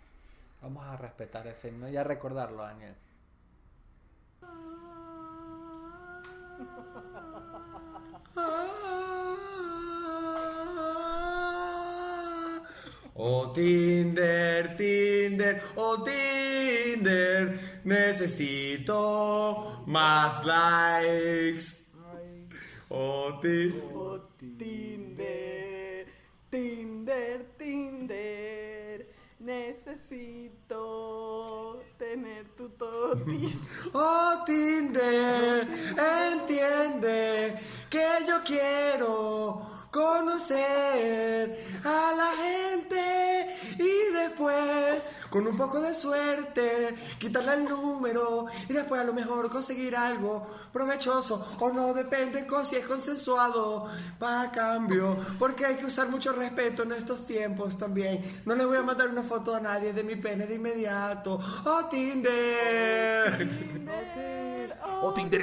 S2: Vamos a respetar ese himno y a recordarlo, Daniel.
S3: Oh Tinder, Tinder, oh Tinder, necesito más likes. Oh Tinder.
S5: Tinder, Tinder, Tinder. Necesito tener tu totis.
S3: Oh Tinder, entiende que yo quiero conocer a la gente y después, con un poco de suerte, quitarle el número y después a lo mejor conseguir algo provechoso o no, depende con si es consensuado para cambio, porque hay que usar mucho respeto en estos tiempos también. No le voy a mandar una foto a nadie de mi pene de inmediato. Oh Tinder.
S6: Oh Tinder,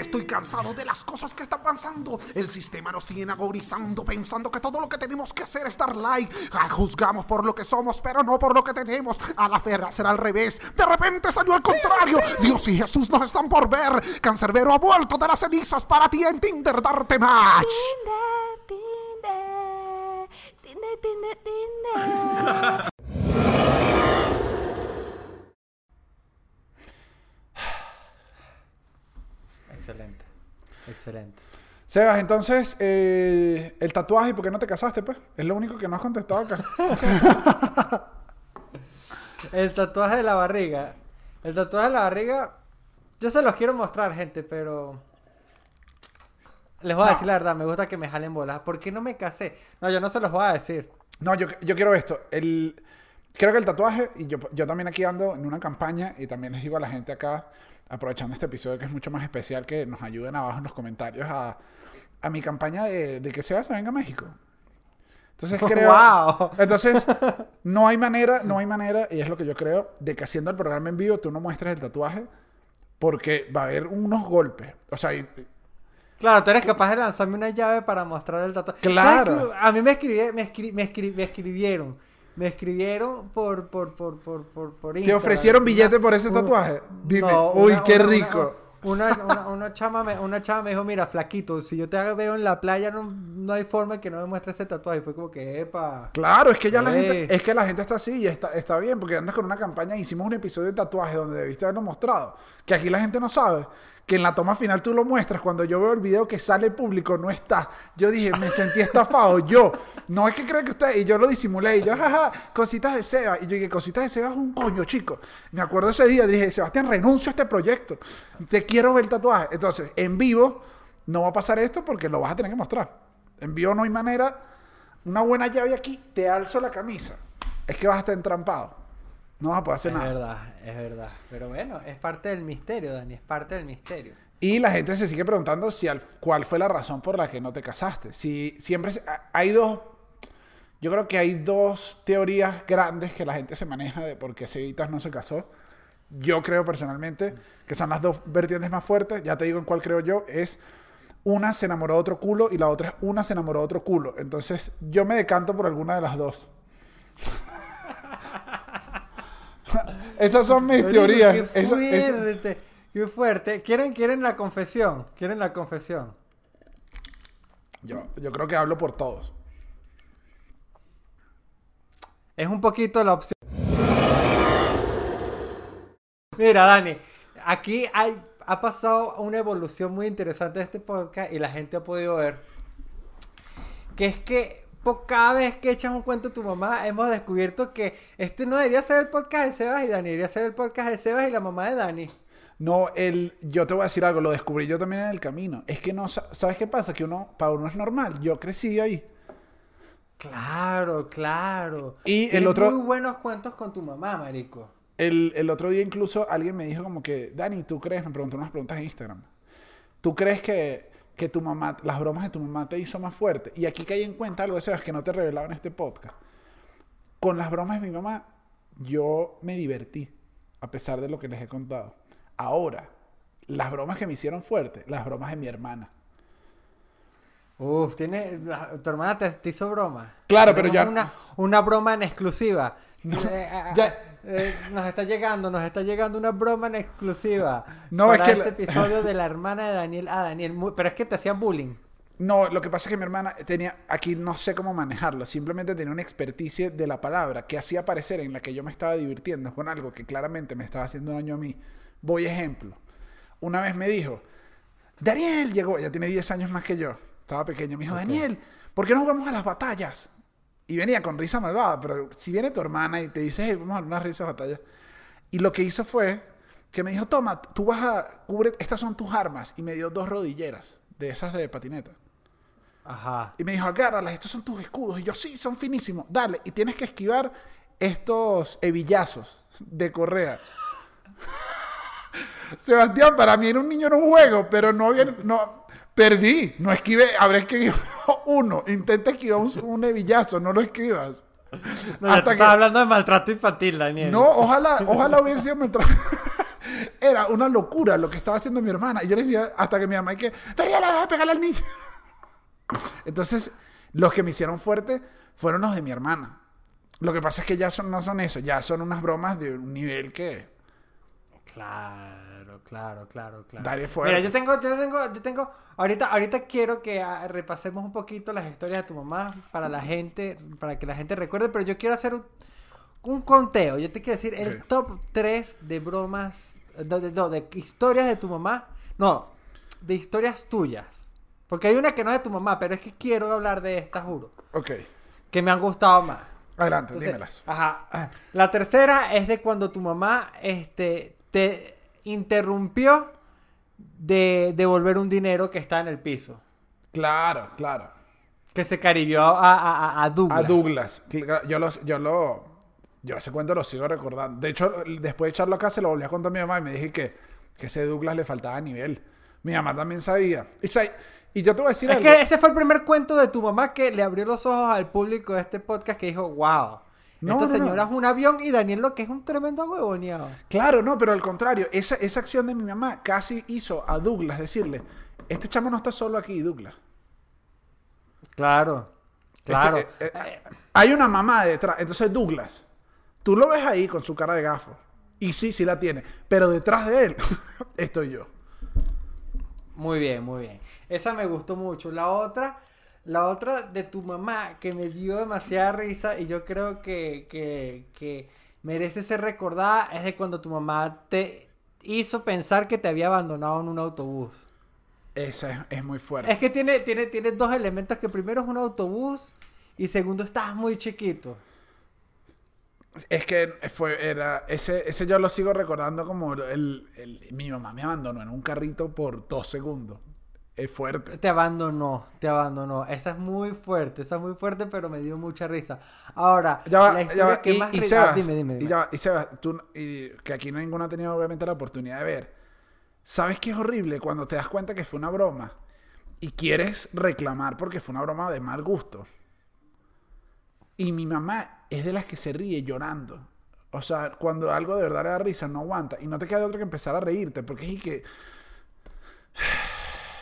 S6: estoy cansado de las cosas que están pasando. El sistema nos tiene agorizando, pensando que todo lo que tenemos que hacer es dar like. Ah, juzgamos por lo que somos, pero no por lo que tenemos. A la ferra será al revés. De repente salió al contrario. Dios y Jesús nos están por ver. Cancerbero ha vuelto de las cenizas para ti en Tinder darte match.
S5: Tinder, Tinder, Tinder, Tinder, Tinder.
S2: Excelente. Excelente.
S1: Sebas, entonces, eh, el tatuaje, ¿y por qué no te casaste, pues? Es lo único que no has contestado acá.
S2: El tatuaje de la barriga. El tatuaje de la barriga. Yo se los quiero mostrar, gente, pero. Les voy a decir la verdad, me gusta que me jalen bolas. ¿Por qué no me casé? No, yo no se los voy a decir.
S1: No, yo, yo quiero esto. El, creo que el tatuaje, y yo, yo también aquí ando en una campaña, y también les digo a la gente acá, aprovechando este episodio que es mucho más especial, que nos ayuden abajo en los comentarios a, a mi campaña de, de que Sebas se venga a México. Entonces creo...
S2: ¡Wow!
S1: Entonces, no hay manera, no hay manera, y es lo que yo creo, de que haciendo el programa en vivo tú no muestres el tatuaje, porque va a haber unos golpes. O sea, y-
S2: Claro, tú eres capaz de lanzarme una llave para mostrar el tatuaje.
S1: Claro.
S2: ¿Sabes qué? A mí me, escribí, me, escri- me, escri- me escribieron. Me escribieron por, por, por, por, por, por
S1: ¿Te
S2: Instagram.
S1: ofrecieron
S2: Una-
S1: billete por ese
S2: un-
S1: tatuaje? Dime,
S2: No,
S1: uy,
S2: una-
S1: qué
S2: una-
S1: rico.
S2: Una, una, una chama me, una chama me dijo, mira, flaquito, si yo te veo en la playa, no, no hay forma que no me muestres ese tatuaje. Y fue como que, epa.
S1: Claro, es que ya la gente, es que la gente está así y está, está bien, porque andas con una campaña, hicimos un episodio de tatuaje donde debiste haberlo mostrado, que aquí la gente no sabe, que en la toma final tú lo muestras, cuando yo veo el video que sale público, no está. Yo dije, me sentí estafado, yo, no es que creo que usted, y yo lo disimulé, y yo, jaja, cositas de Seba, y yo dije, cositas de Seba es un coño, chico. Me acuerdo ese día, dije, Sebastián, renuncio a este proyecto, te quiero ver el tatuaje. Entonces, en vivo, no va a pasar esto porque lo vas a tener que mostrar. En vivo no hay manera, una buena llave aquí, te alzo la camisa. Es que vas a estar entrampado. No vas a poder hacer
S2: Es
S1: nada.
S2: verdad, es verdad. Pero bueno, es parte del misterio, Dani, es parte del misterio.
S1: Y la gente se sigue preguntando si al- cuál fue la razón por la que no te casaste. Si siempre se- hay dos, yo creo que hay dos teorías grandes que la gente se maneja de por qué Cevitas no se casó. Yo creo personalmente que son las dos vertientes más fuertes. Ya te digo en cuál creo yo. Es una se enamoró de otro culo y la otra es una se enamoró de otro culo. Entonces yo me decanto por alguna de las dos. Esas son mis teorías.
S2: Qué
S1: Eso- eso-
S2: fuerte, qué fuerte. ¿Quieren, ¿Quieren la confesión? ¿Quieren la confesión?
S1: yo, yo creo que hablo por todos.
S2: Es un poquito la opción. Mira, Dani, aquí hay, ha pasado una evolución muy interesante de este podcast y la gente ha podido ver que es que po- cada vez que echas un cuento a tu mamá hemos descubierto que este no debería ser el podcast de Sebas y Dani, debería ser el podcast de Sebas y la mamá de Dani.
S1: No, el, yo te voy a decir algo, lo descubrí yo también en el camino. Es que no, sa- ¿sabes qué pasa? Que uno, para uno es normal. Yo crecí ahí.
S2: Claro, claro.
S1: Y el otro-
S2: muy buenos cuentos con tu mamá, marico.
S1: El, el otro día incluso alguien me dijo como que, Dani, ¿tú crees? Me preguntó unas preguntas en Instagram. ¿Tú crees que, que tu mamá, las bromas de tu mamá te hizo más fuerte? Y aquí caí en cuenta algo de eso que no te he revelado en este podcast. Con las bromas de mi mamá, yo me divertí, a pesar de lo que les he contado. Ahora, las bromas que me hicieron fuerte, las bromas de mi hermana.
S2: Uf, tiene, tu hermana te, te hizo broma.
S1: Claro, pero ya-
S2: Una, una broma en exclusiva. Eh, ah,
S1: ya-
S2: ah, eh, nos está llegando, nos está llegando una broma en exclusiva.
S1: No,
S2: para
S1: es que
S2: este
S1: la-
S2: episodio de la hermana de Daniel a Daniel. Muy- pero es que te hacían bullying.
S1: No, lo que pasa es que mi hermana tenía, aquí no sé cómo manejarlo, simplemente tenía una experticia de la palabra que hacía parecer en la que yo me estaba divirtiendo con algo que claramente me estaba haciendo daño a mí. Voy ejemplo. Una vez me dijo, Daniel llegó, ya tiene 10 años más que yo, estaba pequeño, me dijo, Daniel, ¿por qué no jugamos a las batallas? Y venía con risa malvada, pero si viene tu hermana y te dice, hey, vamos a dar una risa batalla. Y lo que hizo fue que me dijo, toma, tú vas a, cubre, estas son tus armas. Y me dio dos rodilleras de esas de patineta.
S2: Ajá.
S1: Y me dijo, agárralas, estos son tus escudos. Y yo, sí, son finísimos. Dale, y tienes que esquivar estos hebillazos de correa. Sebastián, para mí era un niño en un juego, pero no había, no, perdí, no esquivé, habré escrito uno, intenta esquivar un, un hebillazo, no lo escribas.
S2: No, te estaba hablando de maltrato infantil, Daniel.
S1: No, ojalá, ojalá hubiera sido mientras... Era una locura lo que estaba haciendo mi hermana. Y yo le decía hasta que mi mamá, y que, Daniela, deja de pegarle al niño. Entonces, los que me hicieron fuerte fueron los de mi hermana. Lo que pasa es que ya son, no son eso, ya son unas bromas de un nivel que...
S2: Claro, claro, claro, claro.
S1: Dale fuerte.
S2: Mira, yo tengo, yo tengo, yo tengo. Ahorita, ahorita quiero que ah, repasemos un poquito las historias de tu mamá para la gente, para que la gente recuerde, pero yo quiero hacer un, un conteo. Yo te quiero decir el top 3 de bromas, de- no, de historias de tu mamá. No, de historias tuyas. Porque hay una que no es de tu mamá, pero es que quiero hablar de esta, juro.
S1: Ok,
S2: Que me han gustado más.
S1: adelante,
S2: Entonces,
S1: dímelas.
S2: Ajá. La tercera es de cuando tu mamá este, te interrumpió de devolver un dinero que está en el piso.
S1: Claro, claro.
S2: Que se caribió a, a, a- a Douglas.
S1: A Douglas. Yo, los, yo lo... Yo ese cuento lo sigo recordando. De hecho, después de echarlo acá, se lo volví a contar a mi mamá y me dije que, que ese Douglas le faltaba nivel. Mi mamá también sabía. Y, yo te voy a decir
S2: Es
S1: algo.
S2: que ese fue el primer cuento de tu mamá que le abrió los ojos al público de este podcast que dijo, wow.
S1: No,
S2: esta
S1: no, no.
S2: señora es un avión y Daniel lo que es un tremendo huevoneado.
S1: Claro, no, pero al contrario, esa, esa acción de mi mamá casi hizo a Douglas decirle, este chamo no está solo aquí, Douglas.
S2: Claro, claro.
S1: Eh, eh, hay una mamá detrás. Entonces, Douglas, tú lo ves ahí con su cara de gafo. Y sí, sí la tiene. Pero detrás de él estoy yo.
S2: Muy bien, muy bien. Esa me gustó mucho. La otra, la otra de tu mamá que me dio demasiada risa y yo creo que, que, que merece ser recordada es de cuando tu mamá te hizo pensar que te había abandonado en un autobús.
S1: Esa es, es muy fuerte.
S2: Es que tiene, tiene, tiene dos elementos que primero es un autobús y segundo estás muy chiquito.
S1: Es que fue, era, ese, ese yo lo sigo recordando como el, el- mi mamá me abandonó en un carrito por dos segundos. Es fuerte.
S2: Te abandonó, te abandonó. Esa es muy fuerte, esa es muy fuerte, pero me dio mucha risa. Ahora,
S1: Ya va,
S2: la
S1: ya
S2: historia
S1: va.
S2: que
S1: Y,
S2: más
S1: y Sebas,
S2: ah, dime, dime,
S1: y ya va, y Sebas, tú, y que aquí ninguno ha tenido obviamente la oportunidad de ver. ¿Sabes qué es horrible cuando te das cuenta que fue una broma y quieres reclamar porque fue una broma de mal gusto? Y mi mamá es de las que se ríe llorando. O sea, cuando algo de verdad le da risa, no aguanta. Y no te queda de otro que empezar a reírte, porque es y que...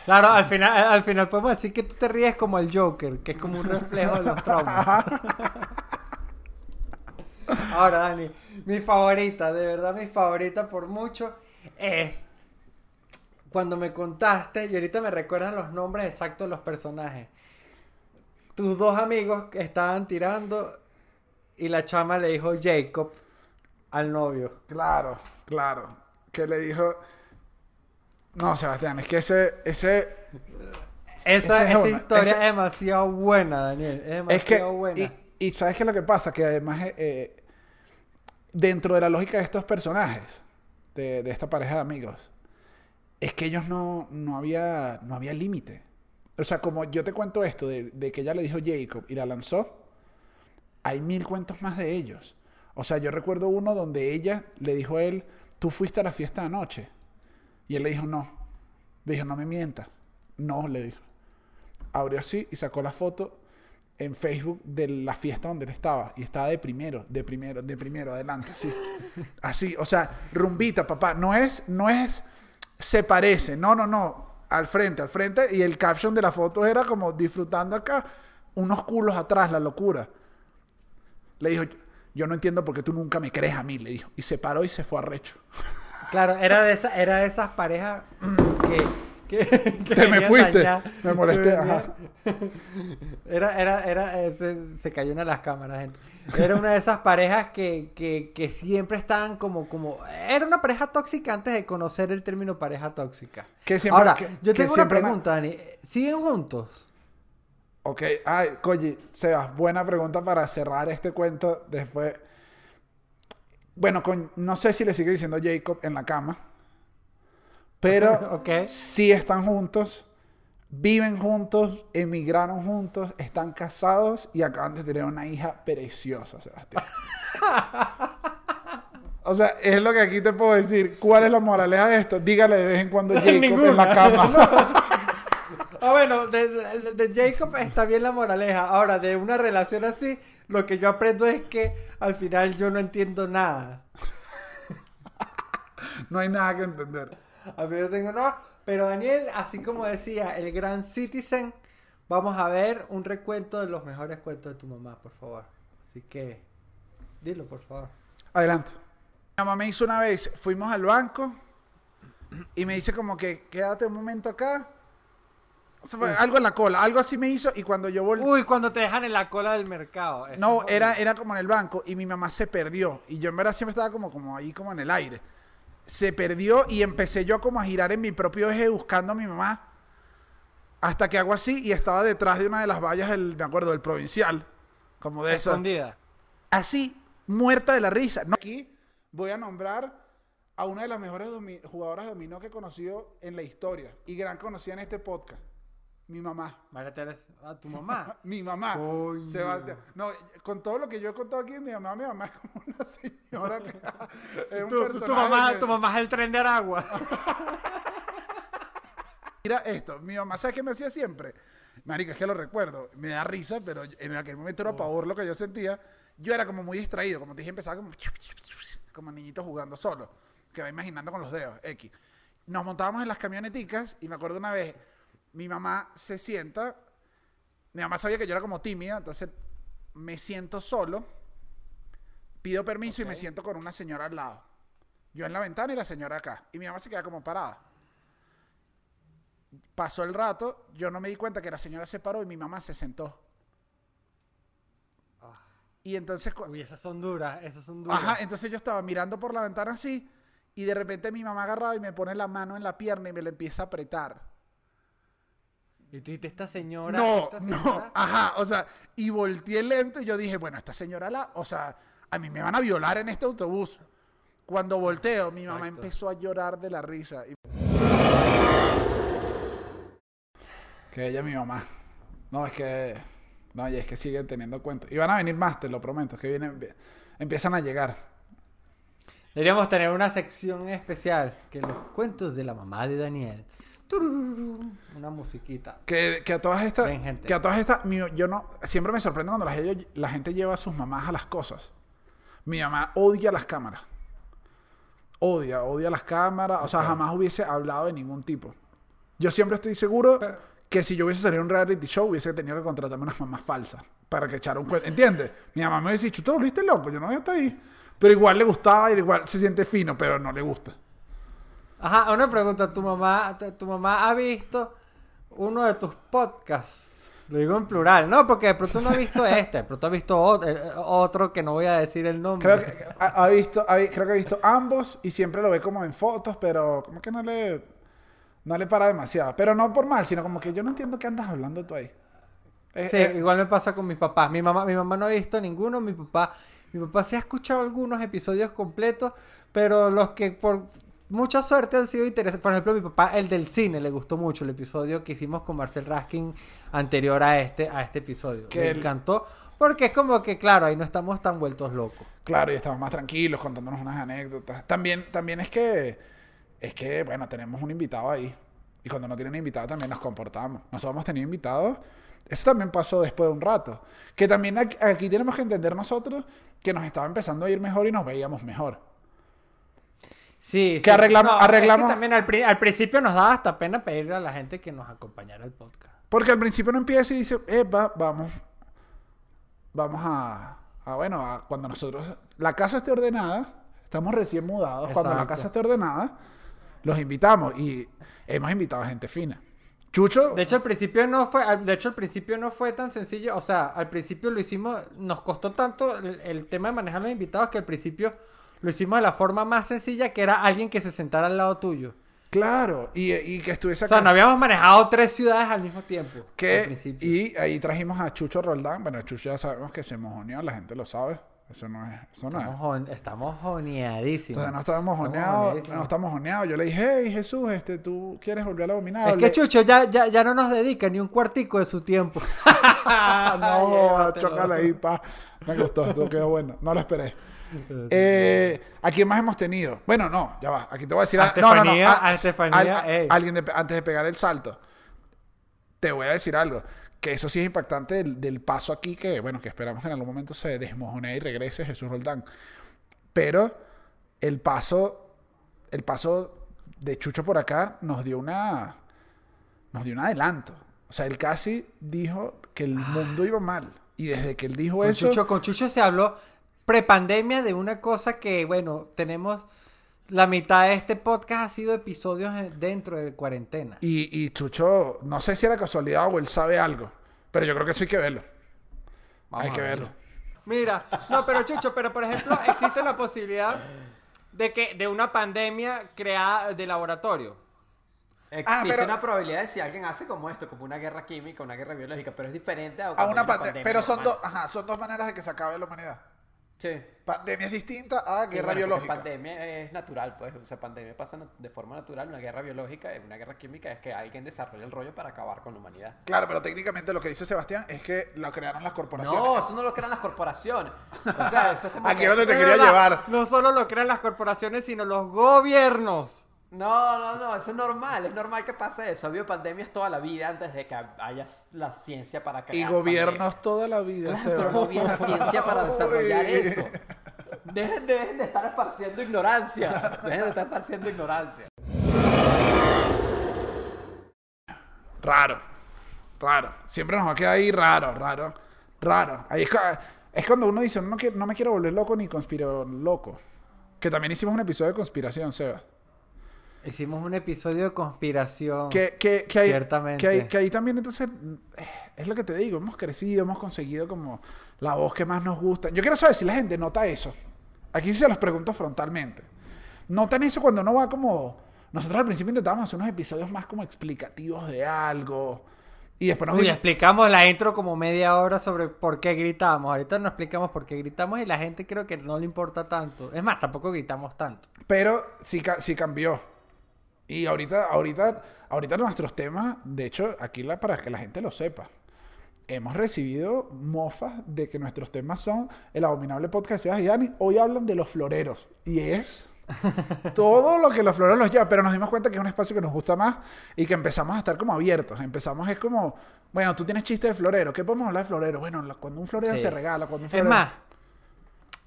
S2: Claro, al final, al final podemos decir que tú te ríes como el Joker, que es como un reflejo de los traumas. Ahora, Dani, mi favorita, de verdad mi favorita por mucho, es cuando me contaste, y ahorita me recuerdan los nombres exactos de los personajes. Tus dos amigos estaban tirando y la chama le dijo Jacob al novio.
S1: Claro, claro. Que le dijo... No, Sebastián, es que ese... ese
S2: Esa,
S1: Ese es
S2: esa historia
S1: Ese-
S2: es demasiado buena, Daniel. Es demasiado
S1: Es que,
S2: buena.
S1: y, y sabes qué es lo que pasa, que además eh, eh, dentro de la lógica de estos personajes, de, de esta pareja de amigos, es que ellos no, no había, no había límite. O sea, como yo te cuento esto de, de que ella le dijo Jacob y la lanzó, hay mil cuentos más de ellos. O sea, yo recuerdo uno donde ella le dijo a él, tú fuiste a la fiesta anoche. Y él le dijo, no. Le dijo, no me mientas. No, le dijo. Abrió así y sacó la foto en Facebook de la fiesta donde él estaba. Y estaba de primero, de primero, de primero, adelante, así. Así, o sea, rumbita, papá. No es, no es, se parece. No, no, no. Al frente, al frente. Y el caption de la foto era como disfrutando acá, unos culos atrás, la locura. Le dijo, yo no entiendo por qué tú nunca me crees a mí, le dijo. Y se paró y se fue a recho.
S2: Claro, era de, esa, era de esas parejas que... que, que
S1: Te me fuiste. Me molesté, ajá.
S2: Era, era, era, eh, se, se cayó una de las cámaras, gente. Era una de esas parejas que, que, que siempre estaban como, como... Era una pareja tóxica antes de conocer el término pareja tóxica.
S1: Que siempre-
S2: Ahora,
S1: que-
S2: yo tengo una pregunta, Dani. ¿Siguen juntos?
S1: Ok, ay, Koji, Sebas, buena pregunta para cerrar este cuento después. Bueno, con, no sé si le sigue diciendo Jacob en la cama, pero sí están juntos, viven juntos, emigraron juntos, están casados y acaban de tener una hija preciosa, Sebastián. O sea, es lo que aquí te puedo decir. ¿Cuál es la moraleja de esto? Dígale de vez en cuando Jacob en la cama.
S2: Ah, bueno, de, de- de Jacob está bien la moraleja. Ahora, de una relación así, lo que yo aprendo es que al final yo no entiendo nada.
S1: No hay nada que entender.
S2: A mí yo tengo no. Pero Daniel, así como decía el gran Citizen, vamos a ver un recuento de los mejores cuentos de tu mamá, por favor. Así que, dilo, por favor.
S1: Adelante. Mi mamá me hizo una vez, fuimos al banco y me dice como que quédate un momento acá. O sea, fue algo en la cola, algo así me hizo y cuando yo volví...
S2: Uy, cuando te dejan en la cola del mercado. eso
S1: No,
S2: es
S1: era, era como en el banco y mi mamá se perdió. Y yo en verdad siempre estaba como, como ahí, como en el aire. Se perdió y empecé yo como a girar en mi propio eje buscando a mi mamá. Hasta que hago así y estaba detrás de una de las vallas del, me acuerdo, del provincial. Como de esa.
S2: Escondida.
S1: así, muerta de la risa. No, aquí voy a nombrar a una de las mejores domi- jugadoras de dominó que he conocido en la historia y gran conocida en este podcast. Mi mamá.
S2: María Teresa, a tu mamá.
S1: Mi mamá.
S2: Coño.
S1: Sebastián. No, con todo lo que yo he contado aquí, mi mamá, mi mamá es como una señora que es un
S2: Tu, tu mamá,
S1: que-
S2: tu mamá es el tren de Aragua.
S1: Mira esto, mi mamá, ¿sabes qué me hacía siempre? Marica, es que lo recuerdo, me da risa, pero en aquel momento era pavor lo que yo sentía. Yo era como muy distraído, como te dije, empezaba como, como niñito jugando solo, que va imaginando con los dedos, X. Nos montábamos en las camioneticas y me acuerdo una vez, mi mamá se sienta, mi mamá sabía que yo era como tímida, entonces me siento solo, pido permiso y me siento con una señora al lado. Yo en la ventana y la señora acá. Y mi mamá se queda como parada. Pasó el rato, yo no me di cuenta que la señora se paró y mi mamá se sentó. Y entonces,
S2: Uy, esas son duras, esas son duras.
S1: ajá, entonces yo estaba mirando por la ventana así y de repente mi mamá agarraba y me pone la mano en la pierna y me la empieza a apretar.
S2: Y tú dijiste, esta señora.
S1: No,
S2: esta
S1: no,
S2: señora-
S1: ajá, o sea, y volteé lento y yo dije, bueno, esta señora la, o sea, a mí me van a violar en este autobús. Cuando volteo, mi mamá
S2: Exacto.
S1: empezó a llorar de la risa. y- Que ella, mi mamá. No, es que, no, y es que siguen teniendo cuentos. Y van a venir más, te lo prometo, que vienen, empiezan a llegar.
S2: Deberíamos tener una sección especial, que los cuentos de la mamá de Daniel. Una musiquita.
S1: Que, que a todas estas,
S2: Ven, gente.
S1: que a todas estas, mi- yo no, siempre me sorprende cuando la, gente- la gente lleva a sus mamás a las cosas. Mi mamá odia las cámaras. Odia, odia las cámaras. O sea, jamás hubiese hablado de ningún tipo. Yo siempre estoy seguro que si yo hubiese salido a un reality show, hubiese tenido que contratarme unas mamás falsas para que echara un cuento. ¿Entiendes? Mi mamá me dice, ¿tú te volviste loco? Yo no voy a estar ahí. Pero igual le gustaba y igual se siente fino, pero no le gusta.
S2: Ajá, una pregunta. ¿Tu mamá, tu- mamá ha visto uno de tus podcasts? Lo digo en plural, ¿no? Porque de pronto no ha visto este, de pronto ha visto otro, eh, otro que no voy a decir el nombre.
S1: Creo que ha, ha visto, ha creo que ha visto ambos y siempre lo ve como en fotos, pero como que no le, no le para demasiado. Pero no por mal, sino como que yo no entiendo qué andas hablando tú ahí. Eh,
S2: Sí,
S1: eh,
S2: igual me pasa con mis papás. Mi mamá, mi mamá no ha visto ninguno, mi papá, mi papá sí ha escuchado algunos episodios completos, pero los que por mucha suerte han sido interesantes. Por ejemplo, mi papá, el del cine, le gustó mucho el episodio que hicimos con Marcel Raskin anterior a este, a este episodio.
S1: Que
S2: le encantó Porque es como que, claro, ahí no estamos tan vueltos locos.
S1: Claro, y estamos más tranquilos contándonos unas anécdotas. También, también es que, es que, bueno, tenemos un invitado ahí. Y cuando no tienen invitado también nos comportamos. Nosotros hemos tenido invitados. Eso también pasó después de un rato. Que también aquí, aquí tenemos que entender nosotros que nos estaba empezando a ir mejor y nos veíamos mejor.
S2: Sí,
S1: Que
S2: sí.
S1: arreglamos-
S2: es que
S1: arreglamos-
S2: también al, pri- al principio nos daba hasta pena pedirle a la gente que nos acompañara al podcast.
S1: Porque al principio uno empieza y dice, eh, va, vamos, vamos a, a, bueno, a cuando nosotros, la casa esté ordenada, estamos recién mudados, cuando la casa esté ordenada, los invitamos y hemos invitado a gente fina. Chucho,
S2: De hecho, al principio no fue, de hecho, al principio no fue tan sencillo. O sea, al principio lo hicimos, nos costó tanto el, el tema de manejar los invitados que al principio lo hicimos de la forma más sencilla, que era alguien que se sentara al lado tuyo.
S1: claro, y, y que estuviese
S2: O sea,
S1: acá.
S2: no habíamos manejado tres ciudades al mismo tiempo.
S1: que, y ahí trajimos a Chucho Roldán. Bueno, Chucho ya sabemos que se mojoneó, la gente lo sabe. Eso no es, eso no es.
S2: Estamos, jon- estamos joneadísimos.
S1: Entonces no
S2: Estamos
S1: mojoneados,
S2: joneadísimos.
S1: no estamos mojoneados. Yo le dije, hey Jesús, este, ¿tú quieres volver a la
S2: Es
S1: abominable?
S2: que Chucho ya, ya, ya no nos dedica ni un cuartico de su tiempo.
S1: No, chócala ahí, pa. Me gustó, esto quedó bueno. No lo esperé. Eh, ¿A quién más hemos tenido? Bueno, no, ya va. Aquí te voy a decir...
S2: A
S1: no, no, no,
S2: Estefanía,
S1: a-
S2: a Estefanía,
S1: al- alguien de- antes de pegar el salto. Te voy a decir algo. Que eso sí es impactante del, del paso aquí que, bueno, que esperamos que en algún momento se desmojone y regrese Jesús Roldán. Pero el paso, el paso de Chucho por acá nos dio una, nos dio un adelanto. O sea, él casi dijo que el mundo iba mal. Y desde que él dijo
S2: Con
S1: eso,
S2: Chucho, con Chucho se habló prepandemia de una cosa que, bueno, tenemos... La mitad de este podcast ha sido episodios dentro de cuarentena.
S1: y, y Chucho, no sé si era casualidad o él sabe algo, pero yo creo que eso hay que verlo.
S2: Vamos
S1: hay que
S2: verlo.
S1: verlo.
S2: Mira, no, pero Chucho, pero por ejemplo, existe la posibilidad de que de una pandemia creada de laboratorio.
S4: Existe
S1: pero-
S4: una probabilidad de si alguien hace como esto, como una guerra química, una guerra biológica, pero es diferente a,
S1: A una pandemia. Pero son
S4: normal.
S1: dos, ajá, son dos maneras de que se acabe la humanidad.
S4: Sí.
S1: Pandemia es distinta a
S4: Sí,
S1: guerra
S4: bueno,
S1: biológica.
S4: Pandemia es natural, pues. O sea, pandemia pasa de forma natural. Una guerra biológica, una guerra química es que alguien desarrolla el rollo para acabar con la humanidad.
S1: Claro, pero técnicamente lo que dice Sebastián es que lo crearon las corporaciones.
S4: No, eso no lo crean las corporaciones. O sea, eso es como.
S1: Aquí
S4: que-
S1: es donde te
S2: Es
S1: quería
S2: verdad,
S1: llevar.
S2: No solo lo crean las corporaciones, sino los gobiernos.
S4: No, no, no, eso es normal, es normal que pase eso. Ha habido pandemias toda la vida antes de que haya la ciencia para
S1: Y
S4: crear.
S1: gobiernos toda la vida.
S4: Claro, pero no había ciencia para desarrollar eso. Dejen, dejen de estar esparciendo ignorancia. Dejen de estar esparciendo ignorancia.
S1: Raro, raro. Siempre nos va a quedar ahí raro, raro, raro. Ahí es, es cuando uno dice, no me quiero volver loco ni conspiro loco. Que también hicimos un episodio de conspiración, Seba.
S2: Hicimos un episodio de conspiración.
S1: Que, que, que, ahí,
S2: Ciertamente.
S1: que, ahí, que ahí también entonces es lo que te digo, hemos crecido, hemos conseguido como la voz que más nos gusta. Yo quiero saber si la gente nota eso. Aquí se los pregunto frontalmente. ¿Notan eso cuando uno va como... Nosotros al principio intentábamos hacer unos episodios más como explicativos de algo. Y después nos
S2: Uy,
S1: dimos-
S2: explicamos la intro como media hora sobre por qué gritamos. Ahorita no explicamos por qué gritamos y la gente creo que no le importa tanto. Es más, tampoco gritamos tanto.
S1: Pero sí, sí cambió. Y ahorita, ahorita, ahorita nuestros temas, de hecho, aquí la, para que la gente lo sepa, hemos recibido mofas de que nuestros temas son el abominable podcast de Sebas y Dani. Hoy hablan de los floreros. Y es todo lo que los floreros los lleva. Pero nos dimos cuenta que es un espacio que nos gusta más y que empezamos a estar como abiertos. Empezamos es como, bueno, tú tienes chiste de florero. ¿Qué podemos hablar de florero? Bueno, cuando un florero
S2: Sí.
S1: se regala, cuando un
S2: Es
S1: florero...
S2: más,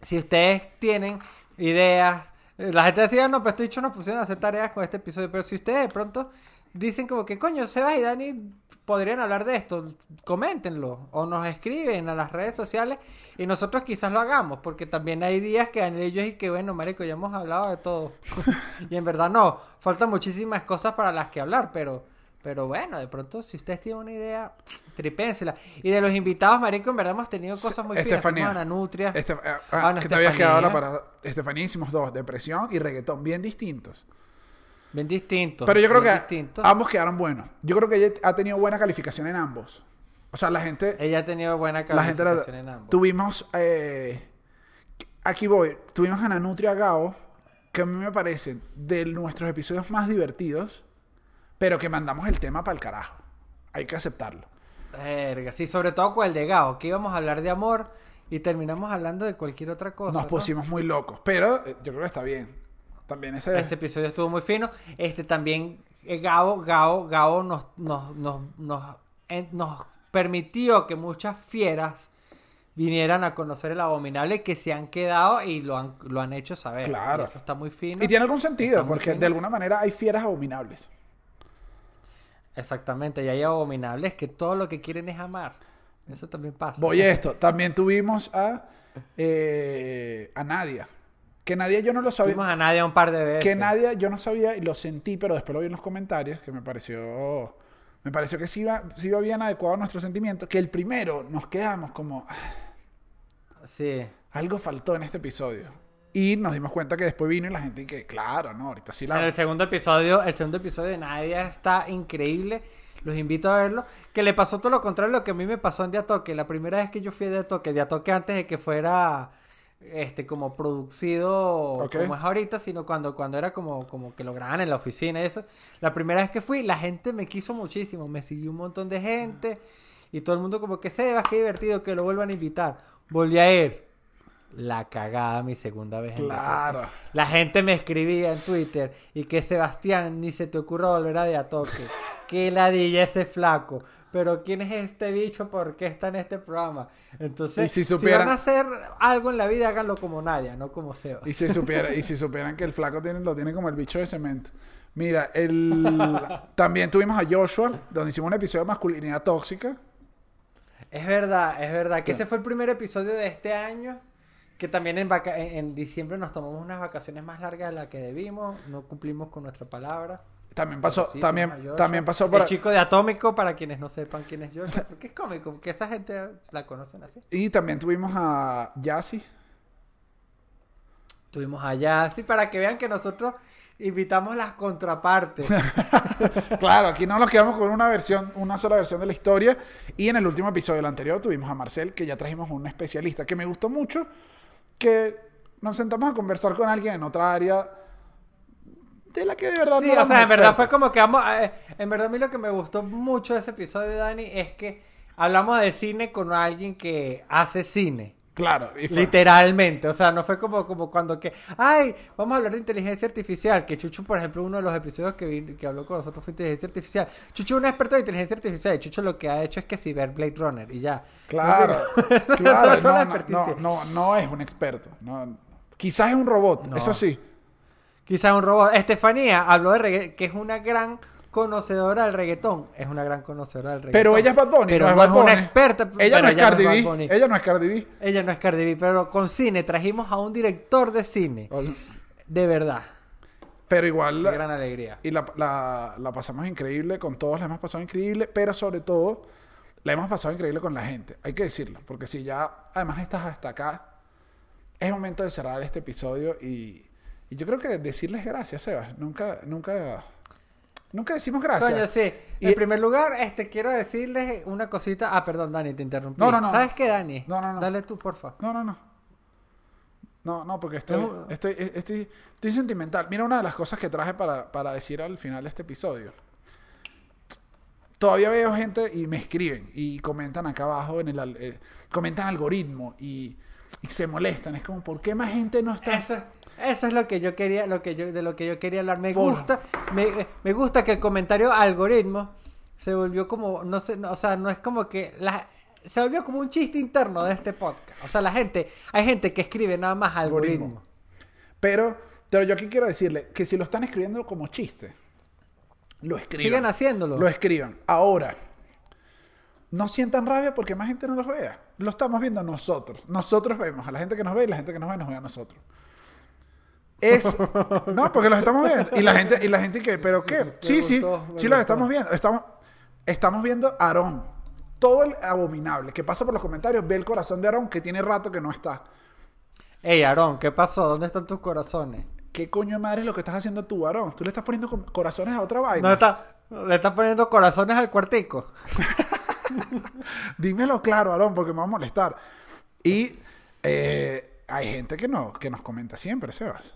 S2: si ustedes tienen ideas, la gente decía, no, pues estos dicho nos pusieron a hacer tareas con este episodio, pero si ustedes de pronto dicen como que, coño, Sebas y Dani podrían hablar de esto, coméntenlo o nos escriben a las redes sociales y nosotros quizás lo hagamos, porque también hay días que en ellos y que, bueno, marico, ya hemos hablado de todo. y en verdad no, faltan muchísimas cosas para las que hablar, pero... Pero bueno, de pronto, si ustedes tienen una idea, tripénsela. Y de los invitados, marico, en verdad hemos tenido cosas muy finas.
S1: Estefanía.
S2: Tuvimos a Ana Nutria.
S1: Ah,
S2: Ah,
S1: ah, que te habías quedado
S2: Estefanía.
S1: parada. Estefanía hicimos dos, depresión y reggaetón, bien distintos.
S2: Bien distintos.
S1: Pero yo creo que
S2: distintos.
S1: ambos quedaron buenos. Yo creo que ella ha tenido buena calificación en ambos. O sea, la gente...
S2: Ella ha tenido buena
S1: la gente la-
S2: calificación en ambos.
S1: Tuvimos... eh, aquí voy. Tuvimos a Nanutria Gao, que a mí me parecen de nuestros episodios más divertidos, pero que mandamos el tema para el carajo. Hay que aceptarlo.
S2: Verga, sí, sobre todo con el de Gao, que íbamos a hablar de amor y terminamos hablando de cualquier otra cosa.
S1: Nos
S2: ¿no?
S1: pusimos muy locos, pero eh, yo creo que está bien. También ese...
S2: Ese episodio estuvo muy fino. Este también, eh, Gao, Gao, Gao nos, nos, nos, nos, nos permitió que muchas fieras vinieran a conocer el abominable que se han quedado y lo han, lo han hecho saber.
S1: Claro.
S2: Y eso está muy fino.
S1: Y tiene algún sentido, porque de alguna manera hay fieras abominables.
S2: Exactamente, y hay abominables que todo lo que quieren es amar. Eso también pasa.
S1: Voy a esto. También tuvimos a, eh, a Nadia. Que Nadia yo no lo sabía.
S2: Tuvimos a Nadia un par de veces.
S1: Que Nadia yo no sabía y lo sentí, pero después lo vi en los comentarios, que me pareció... Me pareció que sí iba, sí iba bien adecuado a nuestros sentimientos. Que el primero nos quedamos como... "Ah,
S2: Sí.
S1: Algo faltó en este episodio. Y nos dimos cuenta que después vino y la gente que, claro, no, ahorita sí
S2: En
S1: la...
S2: el segundo episodio, el segundo episodio de Nadia está increíble. Los invito a verlo. Que le pasó todo lo contrario a lo que a mí me pasó en Diatoque. La primera vez que yo fui a Diatoque, Diatoque antes de que fuera este como producido como es ahorita, sino cuando, cuando era como, como que lo graban en la oficina y eso. La primera vez que fui, la gente me quiso muchísimo. Me siguió un montón de gente. Y todo el mundo como que Sebas, qué divertido, que lo vuelvan a invitar. Volví a ir. La cagada mi segunda vez en Diatoque.
S1: Claro.
S2: La gente me escribía en Twitter y que Sebastián ni se te ocurra volver a de a toque. Que ladilla ese flaco. Pero ¿quién es este bicho? ¿Por qué está en este programa? Entonces,
S1: si
S2: si,
S1: supieran-
S2: van a hacer algo en la vida, háganlo como Nadia, no como Seba.
S1: Y si, supiera, y si supieran que el flaco tiene, lo tiene como el bicho de cemento. Mira, el... también tuvimos a Joshua, donde hicimos un episodio de masculinidad tóxica.
S2: Es verdad, es verdad. Que ese fue el primer episodio de este año. Que también en, vaca- en, diciembre nos tomamos unas vacaciones más largas de las que debimos. No cumplimos con nuestra palabra.
S1: También pasó,
S2: Sí,
S1: también,
S2: a
S1: también pasó por...
S2: El chico de Atómico, para quienes no sepan quién es Joshua. Porque es cómico, que esa gente la conocen así.
S1: Y también tuvimos a Yassi.
S2: Tuvimos allá, sí, para que vean que nosotros invitamos las contrapartes.
S1: Claro, aquí no nos quedamos con una versión, una sola versión de la historia. Y en el último episodio, el anterior, tuvimos a Marcel, que ya trajimos un especialista que me gustó mucho, que nos sentamos a conversar con alguien en otra área de la que de verdad
S2: Sí,
S1: no
S2: o sea, en verdad fue como que vamos, eh, en verdad a mí lo que me gustó mucho de ese episodio, Dani, es que hablamos de cine con alguien que hace cine.
S1: Claro, y fue-
S2: Literalmente, o sea, no fue como, como cuando que, ay, vamos a hablar de inteligencia artificial, que Chucho, por ejemplo, uno de los episodios que, vi- que habló con nosotros fue inteligencia artificial. Chucho es un experto de inteligencia artificial y Chucho lo que ha hecho es que si ver Blade Runner y ya.
S1: Claro,
S2: Esa
S1: claro, no, no, no, no, no es un experto. no. Quizás es un robot,
S2: No.
S1: eso sí.
S2: Quizá un robot. Estefanía habló de reggaetón, que es una gran conocedora del reggaetón. Es una gran conocedora del reggaetón.
S1: Pero ella es Bad Bunny,
S2: Pero
S1: no es
S2: no
S1: Bad
S2: una experta.
S1: Ella no es Cardi B.
S2: Bunny.
S1: Ella no es Cardi B.
S2: Ella no es Cardi B, pero con cine trajimos a un director de cine. De verdad.
S1: Pero igual,
S2: Qué gran alegría.
S1: y la, la- la pasamos increíble, con todos la hemos pasado increíble, pero sobre todo la hemos pasado increíble con la gente, hay que decirlo, porque si ya además estás hasta acá, es momento de cerrar este episodio y, y yo creo que decirles gracias, Sebas, nunca, nunca, nunca decimos gracias.
S2: Coño, sí.
S1: Y-
S2: En primer lugar, este quiero decirles una cosita. Ah, perdón, Dani, te interrumpí.
S1: No, no, no.
S2: ¿Sabes qué, Dani?
S1: No, no, no.
S2: Dale tú, porfa.
S1: No, no, no. No, no, porque estoy,
S2: No.
S1: estoy, estoy, estoy sentimental. Mira una de las cosas que traje para, para decir al final de este episodio. Todavía veo gente y me escriben y comentan acá abajo en el eh, comentan algoritmo y, y se molestan. Es como, ¿por qué más gente no está?
S2: Eso, eso es lo que yo quería, lo que yo, de lo que yo quería hablar. Me gusta, me, me gusta que el comentario algoritmo se volvió como, no sé, no, o sea, no es como que la, se volvió como un chiste interno de este podcast. O sea, la gente, hay gente que escribe nada más algoritmo.
S1: Algoritmo. Pero, pero yo aquí quiero decirle que si lo están escribiendo como chiste, lo escriban.
S2: Sigan haciéndolo.
S1: Lo escriban. Ahora, no sientan rabia porque más gente no los vea. Lo estamos viendo nosotros. Nosotros vemos a la gente que nos ve y la gente que nos ve nos ve a nosotros. Es, no, porque los estamos viendo. Y la gente, y la gente que, ¿pero qué? Sí, sí,
S2: gustó,
S1: sí los estamos viendo. Estamos, estamos viendo a Aarón. Todo el abominable que pasa por los comentarios ve el corazón de Aarón que tiene rato que no está.
S2: Ey, Aarón, ¿qué pasó? ¿Dónde están tus corazones?
S1: ¿Qué coño de madre es lo que estás haciendo tú, Aarón? Tú le estás poniendo co- corazones a otra vaina.
S2: No está, le estás poniendo corazones al cuartico.
S1: Dímelo claro, Aarón, porque me va a molestar. Y eh, hay gente que, no, que nos comenta siempre, Sebas.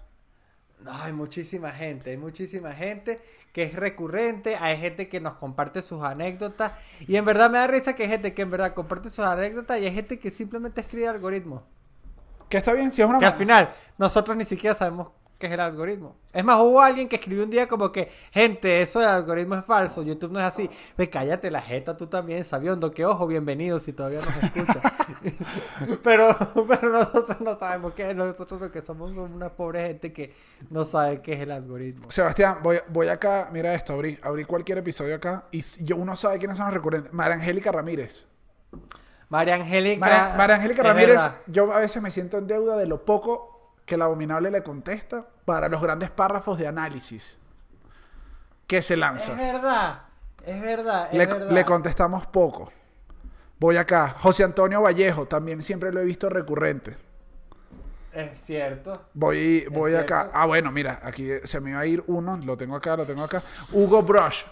S2: No, hay muchísima gente, hay muchísima gente que es recurrente, hay gente que nos comparte sus anécdotas y en verdad me da risa que hay gente que en verdad comparte sus anécdotas y hay gente que simplemente escribe algoritmos.
S1: Que está bien, si es una...
S2: Que al final nosotros ni siquiera sabemos qué es el algoritmo. Es más, hubo alguien que escribió un día como que, gente, eso del algoritmo es falso, YouTube no es así. Pues cállate la jeta tú también, sabiondo, que ojo, bienvenido si todavía nos escuchas. pero, pero nosotros no sabemos qué es, nosotros lo que somos una pobre gente que no sabe qué es el algoritmo.
S1: Sebastián, voy, voy acá, mira esto, abrí, abrí cualquier episodio acá y yo, uno sabe quiénes son los recurrentes. María Angélica Ramírez.
S2: María Angélica.
S1: María, María Angélica Ramírez, yo a veces me siento en deuda de lo poco que el abominable le contesta para los grandes párrafos de análisis que se
S2: Es
S1: lanza.
S2: verdad, es verdad, es
S1: Le,
S2: verdad.
S1: le contestamos poco. Voy acá. José Antonio Vallejo, también siempre lo he visto recurrente.
S2: Es cierto.
S1: Voy, voy acá. Ah, bueno, mira, aquí se me iba a ir uno. Lo tengo acá, lo tengo acá. Hugo Brush.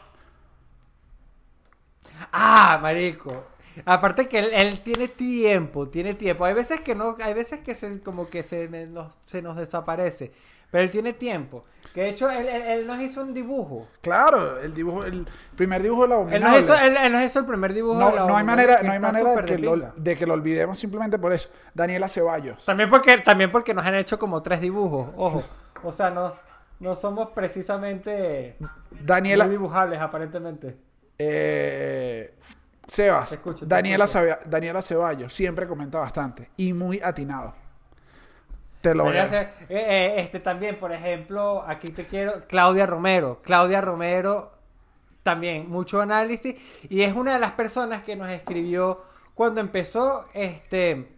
S2: Ah, marico. Aparte que él, él tiene tiempo, tiene tiempo. Hay veces que no, hay veces que se, como que se, nos, se nos desaparece. Pero él tiene tiempo. Que de hecho él, él- él nos hizo un dibujo.
S1: Claro, el dibujo, el primer dibujo de la
S2: Él
S1: abominable.
S2: nos, hizo, él, él nos hizo el primer dibujo.
S1: no,
S2: de la
S1: no hay manera, no hay manera de que, lo,
S2: pinga.
S1: de que lo olvidemos simplemente por eso. Daniela Ceballos.
S2: También porque, también porque nos han hecho como tres dibujos. Ojo. O sea, no, no somos precisamente
S1: Daniela,
S2: muy dibujables aparentemente.
S1: eh, Sebas, Daniela, Daniela Ceballos siempre comenta bastante y muy atinado. Te lo voy a
S2: eh, eh, este también, por ejemplo, aquí te quiero, Claudia Romero. Claudia Romero también, mucho análisis. Y es una de las personas que nos escribió cuando empezó, este...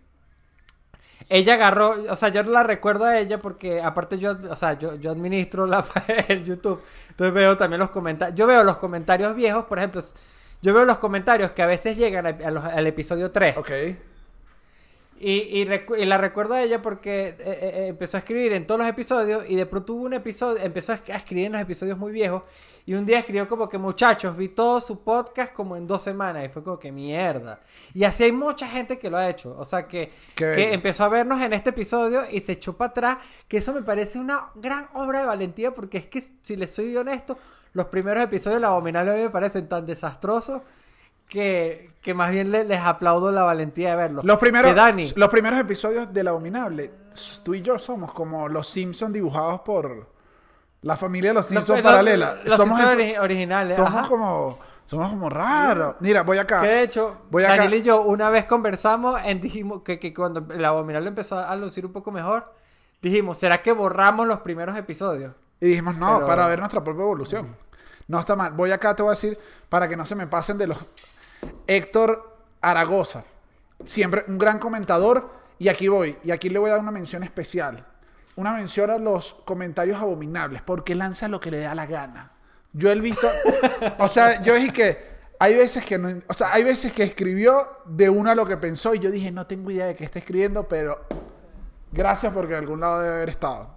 S2: Ella agarró, o sea, yo la recuerdo a ella porque aparte yo, o sea, yo, yo administro la, el YouTube. Entonces veo también los comentarios. Yo veo los comentarios viejos, por ejemplo, yo veo los comentarios que a veces llegan a- a los- al episodio 3.
S1: Ok.
S2: Y, y, recu- y la recuerdo a ella porque eh, eh, eh, empezó a escribir en todos los episodios y de pronto hubo un episodio, empezó a esc- a escribir en los episodios muy viejos y un día escribió como que muchachos, vi todo su podcast como en dos semanas y fue como que mierda. Y así hay mucha gente que lo ha hecho, o sea que, que empezó a vernos en este episodio y se echó para atrás, que eso me parece una gran obra de valentía porque es que si les soy honesto, los primeros episodios de La Abominable mí me parecen tan desastrosos. Que, que más bien le- les aplaudo la valentía de verlos.
S1: Los primeros,
S2: Que Dani,
S1: los primeros episodios del Abominable, s- tú y yo somos como los Simpsons dibujados por la familia de los
S2: Los-
S1: Simpsons
S2: los-
S1: paralela.
S2: Los
S1: somos
S2: Simpsons
S1: eso-
S2: ori- originales.
S1: somos
S2: ajá.
S1: como somos como raros. Mira, voy acá.
S2: Que de hecho,
S1: Voy acá.
S2: Daniel y yo una vez conversamos en dijimos que, que cuando el abominable empezó a lucir un poco mejor, dijimos, ¿será que borramos los primeros episodios?
S1: Y dijimos, no,
S2: Pero-
S1: para ver nuestra propia evolución. No está mal. Voy acá, te voy a decir, para que no se me pasen de los... Héctor Aragoza. Siempre un gran comentador. Y aquí voy. Y aquí le voy a dar una mención especial. Una mención a los comentarios abominables. Porque lanza lo que le da la gana. Yo he visto... o sea, yo dije que... Hay veces que no... O sea, hay veces que escribió de uno a lo que pensó. Y yo dije, no tengo idea de qué está escribiendo, pero... Gracias porque de algún lado debe haber estado.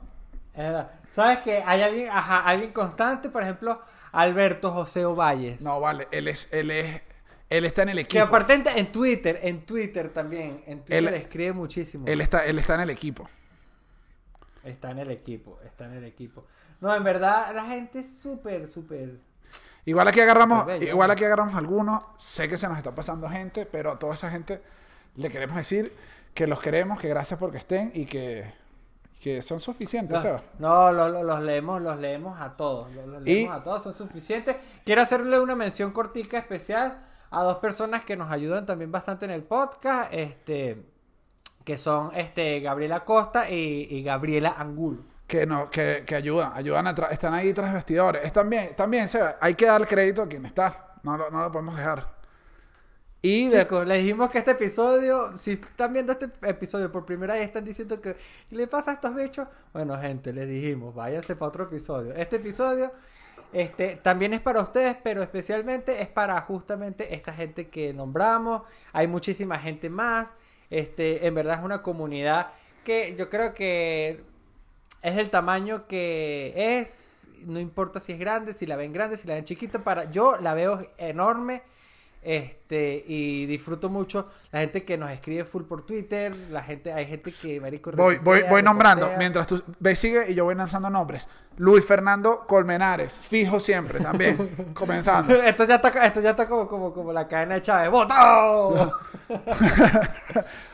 S2: Es verdad. ¿Sabes que hay alguien, ajá, alguien constante, por ejemplo, Alberto José Ovalles?
S1: No, vale, él es, él es, él está en el
S2: Que
S1: equipo.
S2: aparte en, en Twitter, en Twitter también, en Twitter
S1: Él-
S2: escribe muchísimo.
S1: Él está, él está en el equipo.
S2: Está en el equipo, está en el equipo. No, en verdad, la gente es súper, súper...
S1: Igual aquí agarramos,
S2: bello.
S1: igual aquí agarramos algunos. Sé que se nos está pasando gente, pero a toda esa gente le queremos decir que los queremos, que gracias porque estén y que, que son suficientes.
S2: No, no, lo- lo- los leemos, los leemos a todos. Los, los
S1: Y-
S2: leemos a todos, son suficientes. Quiero hacerle una mención cortica especial a dos personas que nos ayudan también bastante en el podcast. Este. Que son este Gabriela Costa y, y Gabriela Angulo.
S1: Que, no, que, que ayudan, ayudan atrás, están ahí tras vestidores. Es también, también hay que dar crédito a quien está. No lo, no lo podemos dejar. Y
S2: Chicos, les dijimos que este episodio, si están viendo este episodio por primera vez, están diciendo que ¿qué le pasa a estos bichos. Bueno, gente, les dijimos, váyanse para otro episodio. Este episodio este, también es para ustedes, pero especialmente es para justamente esta gente que nombramos. Hay muchísima gente más. Este, en verdad es una comunidad que yo creo que es del tamaño que es. No importa si es grande, si la ven grande, si la ven chiquita. Para, yo la veo enorme. Este, y disfruto mucho la gente que nos escribe full por Twitter, la gente, hay gente que marico
S1: Voy, voy, voy nombrando. Mientras tú ve, sigue y yo voy lanzando nombres. Luis Fernando Colmenares, fijo siempre también. comenzando.
S2: Esto ya está, esto ya está como, como, como la cadena de Chávez. ¡Votado!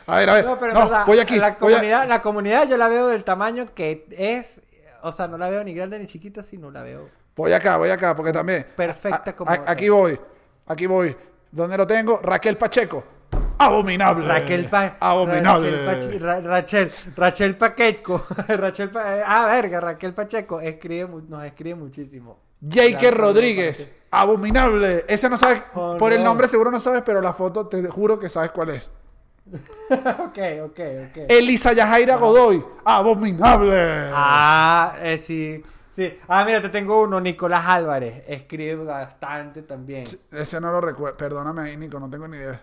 S1: A ver, a ver.
S2: No, pero
S1: No,
S2: verdad,
S1: voy aquí.
S2: La
S1: a-
S2: comunidad, la comunidad yo la veo del tamaño que es. O sea, no la veo ni grande ni chiquita, sino la veo.
S1: Voy acá, voy acá, porque también.
S2: Perfecta como
S1: aquí voy, aquí voy. ¿Dónde lo tengo? Raquel Pacheco. Abominable.
S2: Raquel Pa-
S1: Abominable.
S2: Rachel, Rachel, Rachel Pacheco. Rachel Pa- ah, verga, Raquel Pacheco. Escribe, nos escribe muchísimo.
S1: Jake Rodríguez. Abominable. Ese no sabes,
S2: Oh,
S1: por el
S2: no.
S1: nombre seguro no sabes, pero la foto te juro que sabes cuál es.
S2: ok, ok, ok.
S1: Elisa Yajaira Godoy. Abominable.
S2: Ah, eh, sí. Sí. Ah, mira, te tengo uno. Nicolás Álvarez. Escribe bastante también.
S1: Ese no lo recuerdo. Perdóname ahí, Nico, no tengo ni idea.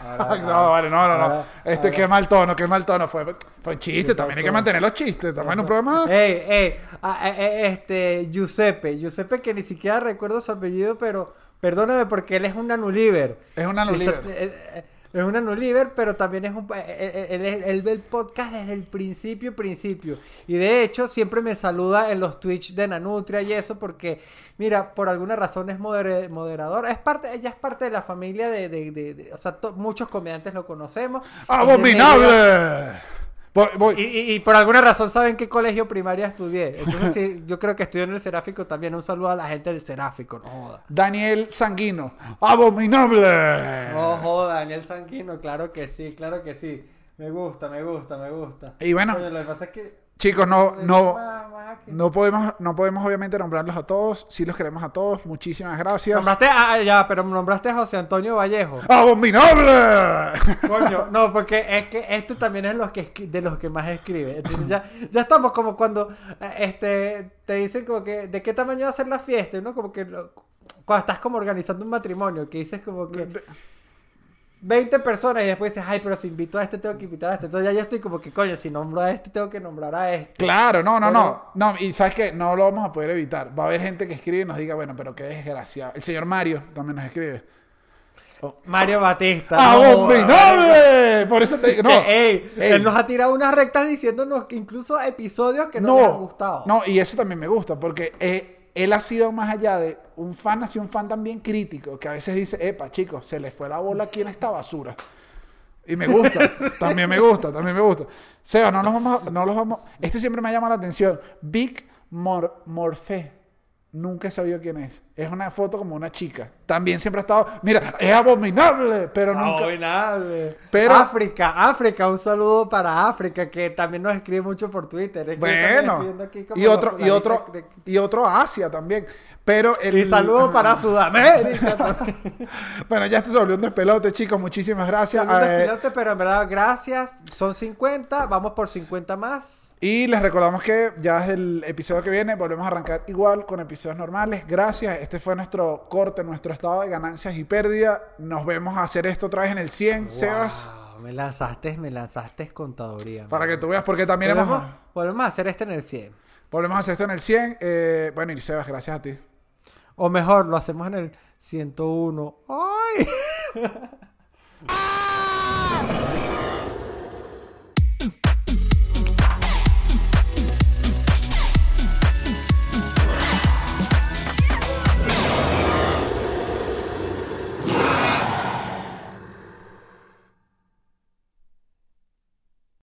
S2: Ahora-
S1: no, vale, no, no, no. Este, qué mal tono, qué mal tono. Fue, fue chiste, también hay que mantener los chistes. Estamos en un programa.
S2: Ey, ey, ah, eh, eh, este, Giuseppe, Giuseppe que ni siquiera recuerdo su apellido, pero perdóname porque él es un Anuliver.
S1: Es un Anuliver.
S2: Eh, eh, Es un Anuliver, pero también es un... eh, eh, Él, él- él ve el podcast desde el principio, principio. Y de hecho, siempre me saluda en los Twitch de Nanutria y eso, porque, mira, por alguna razón es moder- moderador. Es parte, ella es parte de la familia de... de- de- de- o sea, to- muchos comediantes lo conocemos. Mérida.
S1: ¡Abominable! Voy, voy.
S2: Y, y- y por alguna razón saben qué colegio primaria estudié. Entonces, sí, yo creo que estudié en el Seráfico también. Un saludo a la gente del Seráfico. No joda.
S1: Daniel Sanguino. ¡Abominable!
S2: No joda, Daniel Sanguino. Claro que sí, claro que sí. Me gusta, me gusta, me gusta.
S1: Y bueno.
S2: Lo que pasa es que.
S1: Chicos, no, no, no podemos, no podemos obviamente nombrarlos a todos. Sí los queremos a todos. Muchísimas gracias.
S2: Nombraste, ah, ya, pero nombraste a José Antonio Vallejo.
S1: ¡Abominable!
S2: Coño, no, porque es que este también es los que de los que más escribe. Entonces ya, ya estamos como cuando eh, este te dicen como que de qué tamaño va a ser la fiesta, ¿no? Como que lo- cuando estás como organizando un matrimonio, que dices como que 20 personas y después dices, ay, pero si invito a este, tengo que invitar a este. Entonces ya yo estoy como que, coño, si nombro a este, tengo que nombrar a este.
S1: Claro, no, no, no.
S2: Pero-
S1: No, y sabes que no lo vamos a poder evitar. Va a haber gente que escribe y nos diga, bueno, pero qué desgraciado. El señor Mario también nos escribe.
S2: Mario Batista.
S1: ¡Ah. Por eso te digo, no.
S2: Que, ey,
S1: Ey.
S2: él nos ha tirado unas rectas diciéndonos que incluso episodios que no,
S1: no,
S2: le han gustado.
S1: No, y eso también me gusta, porque eh, él ha sido más allá de un fan, ha sido un fan también crítico, que a veces dice, epa, chicos, se le fue la bola aquí en esta basura. Y me gusta, también me gusta, también me gusta. Seba, no los vamos, a- no los vamos. Este siempre me llama la atención. Big Mor Morfe. Nunca he sabido quién es. Es una foto como una chica. También siempre ha estado. Mira, es abominable, pero nunca.
S2: Abominable.
S1: Pero-
S2: África, África, un saludo para África, que también nos escribe mucho por Twitter. Es que
S1: Bueno,
S2: viendo aquí como
S1: y otro, y otro,
S2: de-
S1: y otro Asia también. Pero el,
S2: Y saludo para Sudamérica.
S1: Bueno, ya esto se volvió un despelote, chicos. Muchísimas gracias.
S2: Un
S1: Eh,
S2: despilote, pero en verdad, gracias. Son 50, vamos por 50 más.
S1: Y les recordamos que ya desde el episodio que viene volvemos a arrancar igual con episodios normales. Gracias. Este fue nuestro corte, nuestro estado de ganancias y pérdida. Nos vemos a hacer esto otra vez en el 100, Sebas.
S2: Wow, me lanzaste, me lanzaste contaduría.
S1: Para
S2: man.
S1: que tú veas, porque también
S2: volvemos,
S1: hemos,
S2: volvemos a hacer este en el 100.
S1: volvemos a hacer esto en el 100. Eh, bueno, y Sebas, gracias a ti.
S2: O mejor, lo hacemos en el 101. ¡Ay!